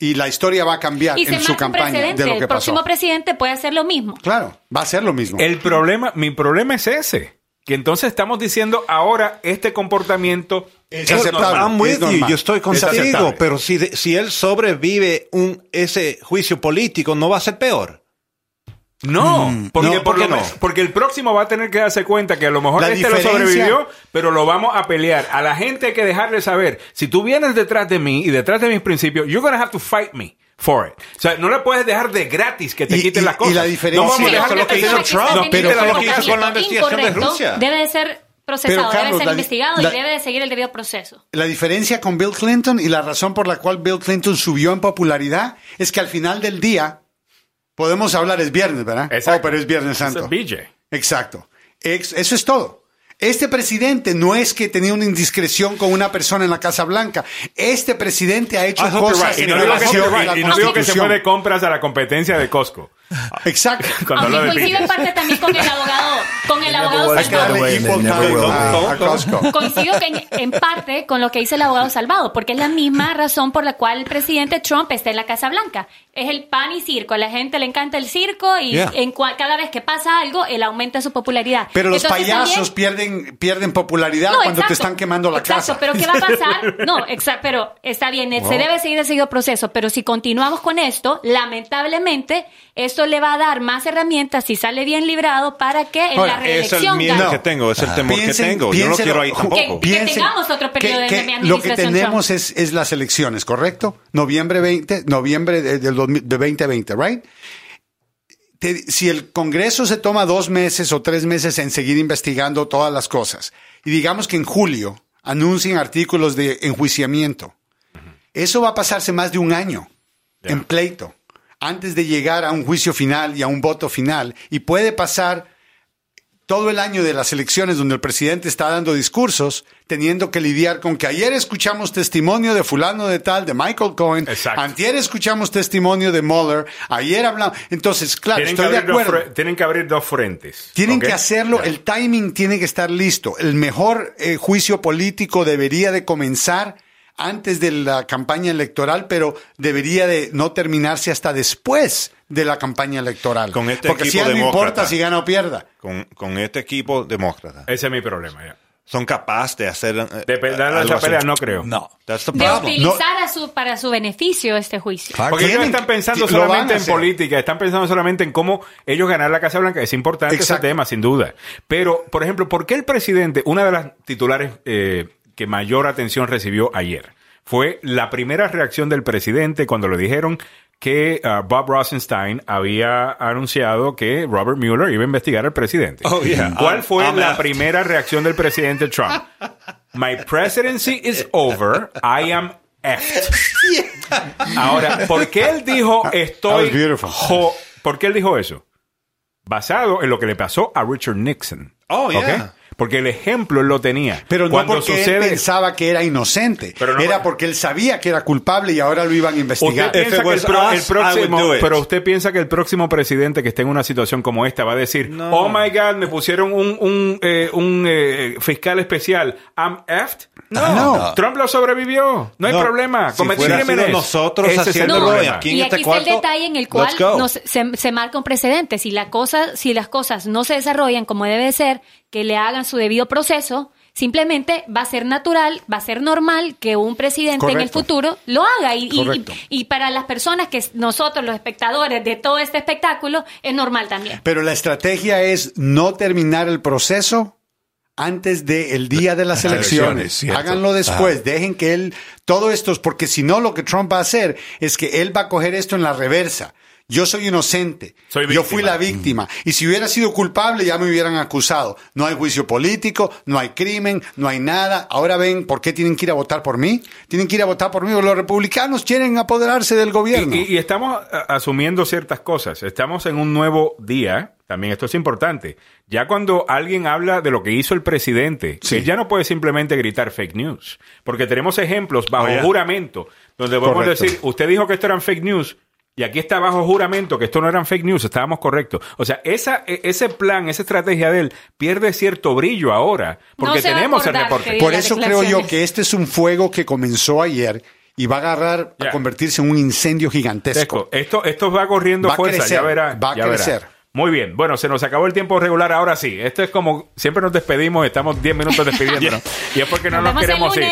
y la historia va a cambiar Y en su campaña de lo El próximo pasó. presidente puede hacer lo mismo. Claro, va a ser lo mismo. El problema, mi problema es ese. Que entonces estamos diciendo ahora este comportamiento Es aceptable. I'm with es you, normal. yo estoy Es contigo, pero si, de- si él sobrevive un, ese juicio político, ¿no va a ser peor? No, porque, no, por ¿por lo qué no? porque el próximo va a tener que darse cuenta que a lo mejor La este lo diferencia- sobrevivió, pero lo vamos a pelear. A la gente hay que dejarle saber, si tú vienes detrás de mí y detrás de mis principios, you're gonna have to fight me for it. O sea, no le puedes dejar de gratis que te Y- quiten y- las cosas. y la diferencia- no vamos a dejar lo que hizo Trump. no, pero las lo que hizo con la investigación de. Rusia. Debe de ser procesado, Pero, Carlos, debe ser investigado la- y debe de seguir el debido proceso. La diferencia con Bill Clinton y la razón por la cual Bill Clinton subió en popularidad es que al final del día podemos hablar es viernes, ¿verdad? Exacto. Oh, pero es Viernes Eso es Santo. BJ. Exacto. Ex- eso es todo. Este presidente no es que tenía una indiscreción con una persona en la Casa Blanca. Este presidente ha hecho cosas right. Y no relación la y no digo que se fue de compras a la competencia de Costco. Exacto. Cuando hablo Aunque de coincido en parte también con el abogado, con el abogado Salvado. Coincido que en, en parte con lo que dice el abogado Salvado, porque es la misma razón por la cual el presidente Trump está en la Casa Blanca. es el pan y circo. A la gente le encanta el circo y Yeah. en cua- cada vez que pasa algo, él aumenta su popularidad. Pero los Entonces, payasos también- pierden, pierden popularidad No, cuando te están quemando la Exacto, casa. pero ¿qué va a pasar? No, exacto, pero está bien, eh, se debe seguir el seguido proceso, pero si continuamos con esto, lamentablemente, esto le va a dar más herramientas, si sale bien librado, para que en Ahora, la Es el reelección miedo que tengo, es el temor Piensen- que tengo. Yo no quiero ahí tampoco. Que- tengamos otro periodo de mi lo que administración tenemos es, es las elecciones, ¿correcto? Noviembre 20, noviembre de- del 2000 de 2020, ¿right? Te- si el Congreso se toma dos meses o tres meses en seguir investigando todas las cosas, y digamos que en julio anuncien artículos de enjuiciamiento, eso va a pasarse más de un año en pleito, antes de llegar a un juicio final y a un voto final, y puede pasar todo el año de las elecciones donde el presidente está dando discursos, teniendo que lidiar con que ayer escuchamos testimonio de fulano de tal, de Michael Cohen, Exacto. antier escuchamos testimonio de Mueller, ayer hablamos, entonces, claro, Tienen estoy de dos acuerdo. tienen que abrir dos frentes. Tienen que hacerlo, el timing tiene que estar listo. El mejor eh, juicio político debería de comenzar antes de la campaña electoral, pero debería de no terminarse hasta después de la campaña electoral. Con este Porque si equipo ya no importa si gana o pierda. Con, con este equipo demócrata. Ese es mi problema. ya. Son capaces de hacer... eh, De pe- darle algo esa así. pelea no creo. No. That's the De problem. utilizar a su, para su beneficio este juicio. Porque ellos Tienen- están pensando solamente en política, están pensando solamente en cómo ellos ganar la Casa Blanca. Es importante Exacto. ese tema, sin duda. Pero, por ejemplo, ¿por qué el presidente, una de las titulares eh, que mayor atención recibió ayer, fue la primera reacción del presidente cuando le dijeron que uh, Bob Rosenstein había anunciado que Robert Mueller iba a investigar al presidente. Oh, yeah. ¿Cuál fue I'm la out. primera reacción del presidente Trump? My presidency is over. I am effed. Ahora, ¿por qué él dijo estoy ¿Por qué él dijo eso? Basado en lo que le pasó a Richard Nixon. Oh, yeah. Porque el ejemplo él lo tenía. Pero no Cuando porque él sucede pensaba que era inocente. Pero no- era porque él sabía que era culpable y ahora lo iban a investigar. Usted piensa que el, pro- us, próximo, pero usted piensa que el próximo presidente que esté en una situación como esta va a decir, oh my God, me pusieron un, un, eh, un eh, fiscal especial, I'm effed. No, No. Trump lo sobrevivió, no hay No, problema. si Cometí crímenes. nosotros es haciéndolo aquí en y este aquí está el cuarto, detalle en el cual nos- se, se marca un precedente. Si, la cosa, si las cosas no se desarrollan como debe de ser, que le hagan su debido proceso, simplemente va a ser natural, va a ser normal que un presidente en el futuro lo haga. Y, y- para las personas que nosotros, los espectadores de todo este espectáculo, es normal también. Pero la estrategia es no terminar el proceso antes del día de las elecciones. Háganlo después. Dejen que él, todo esto, es porque si no, lo que Trump va a hacer es que él va a coger esto en la reversa. Yo soy inocente. Soy Yo fui la víctima. Y si hubiera sido culpable, ya me hubieran acusado. No hay juicio político, no hay crimen, no hay nada. Ahora ven por qué tienen que ir a votar por mí. Tienen que ir a votar por mí. Los republicanos quieren apoderarse del gobierno. Y, y- y estamos asumiendo ciertas cosas. Estamos en un nuevo día. También esto es importante. Ya cuando alguien habla de lo que hizo el presidente, Sí. él ya no puede simplemente gritar fake news. Porque tenemos ejemplos bajo Oh, yeah. juramento donde podemos Correcto. decir, usted dijo que esto eran fake news. Y aquí está bajo juramento que esto no eran fake news, estábamos correctos. O sea, esa, e- ese plan, esa estrategia de él pierde cierto brillo ahora, porque No tenemos el reporte. Por eso creo yo que este es un fuego que comenzó ayer y va a agarrar Ya. a convertirse en un incendio gigantesco. Tesco, Esto, esto va corriendo Va a fuerza, crecer, ya verá. va a ya verá. Muy bien, bueno, se nos acabó el tiempo regular, ahora sí. Esto es como, siempre nos despedimos, estamos 10 minutos despidiéndonos. y es porque no Nos nos, queremos ir.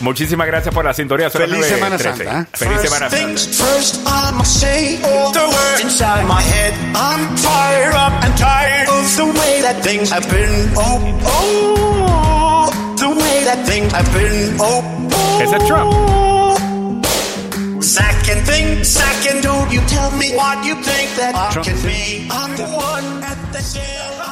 Muchísimas gracias por la sintonía. Son las Feliz Semana 9:13. Santa, ¿eh? Feliz Semana Santa. Things first, I'ma say the word inside my head. I'm fired up and tired of the way that things have been. The way that things have been. Ese es Trump. Second thing, second, don't you tell me what you think that I can be. I'm the one at the center.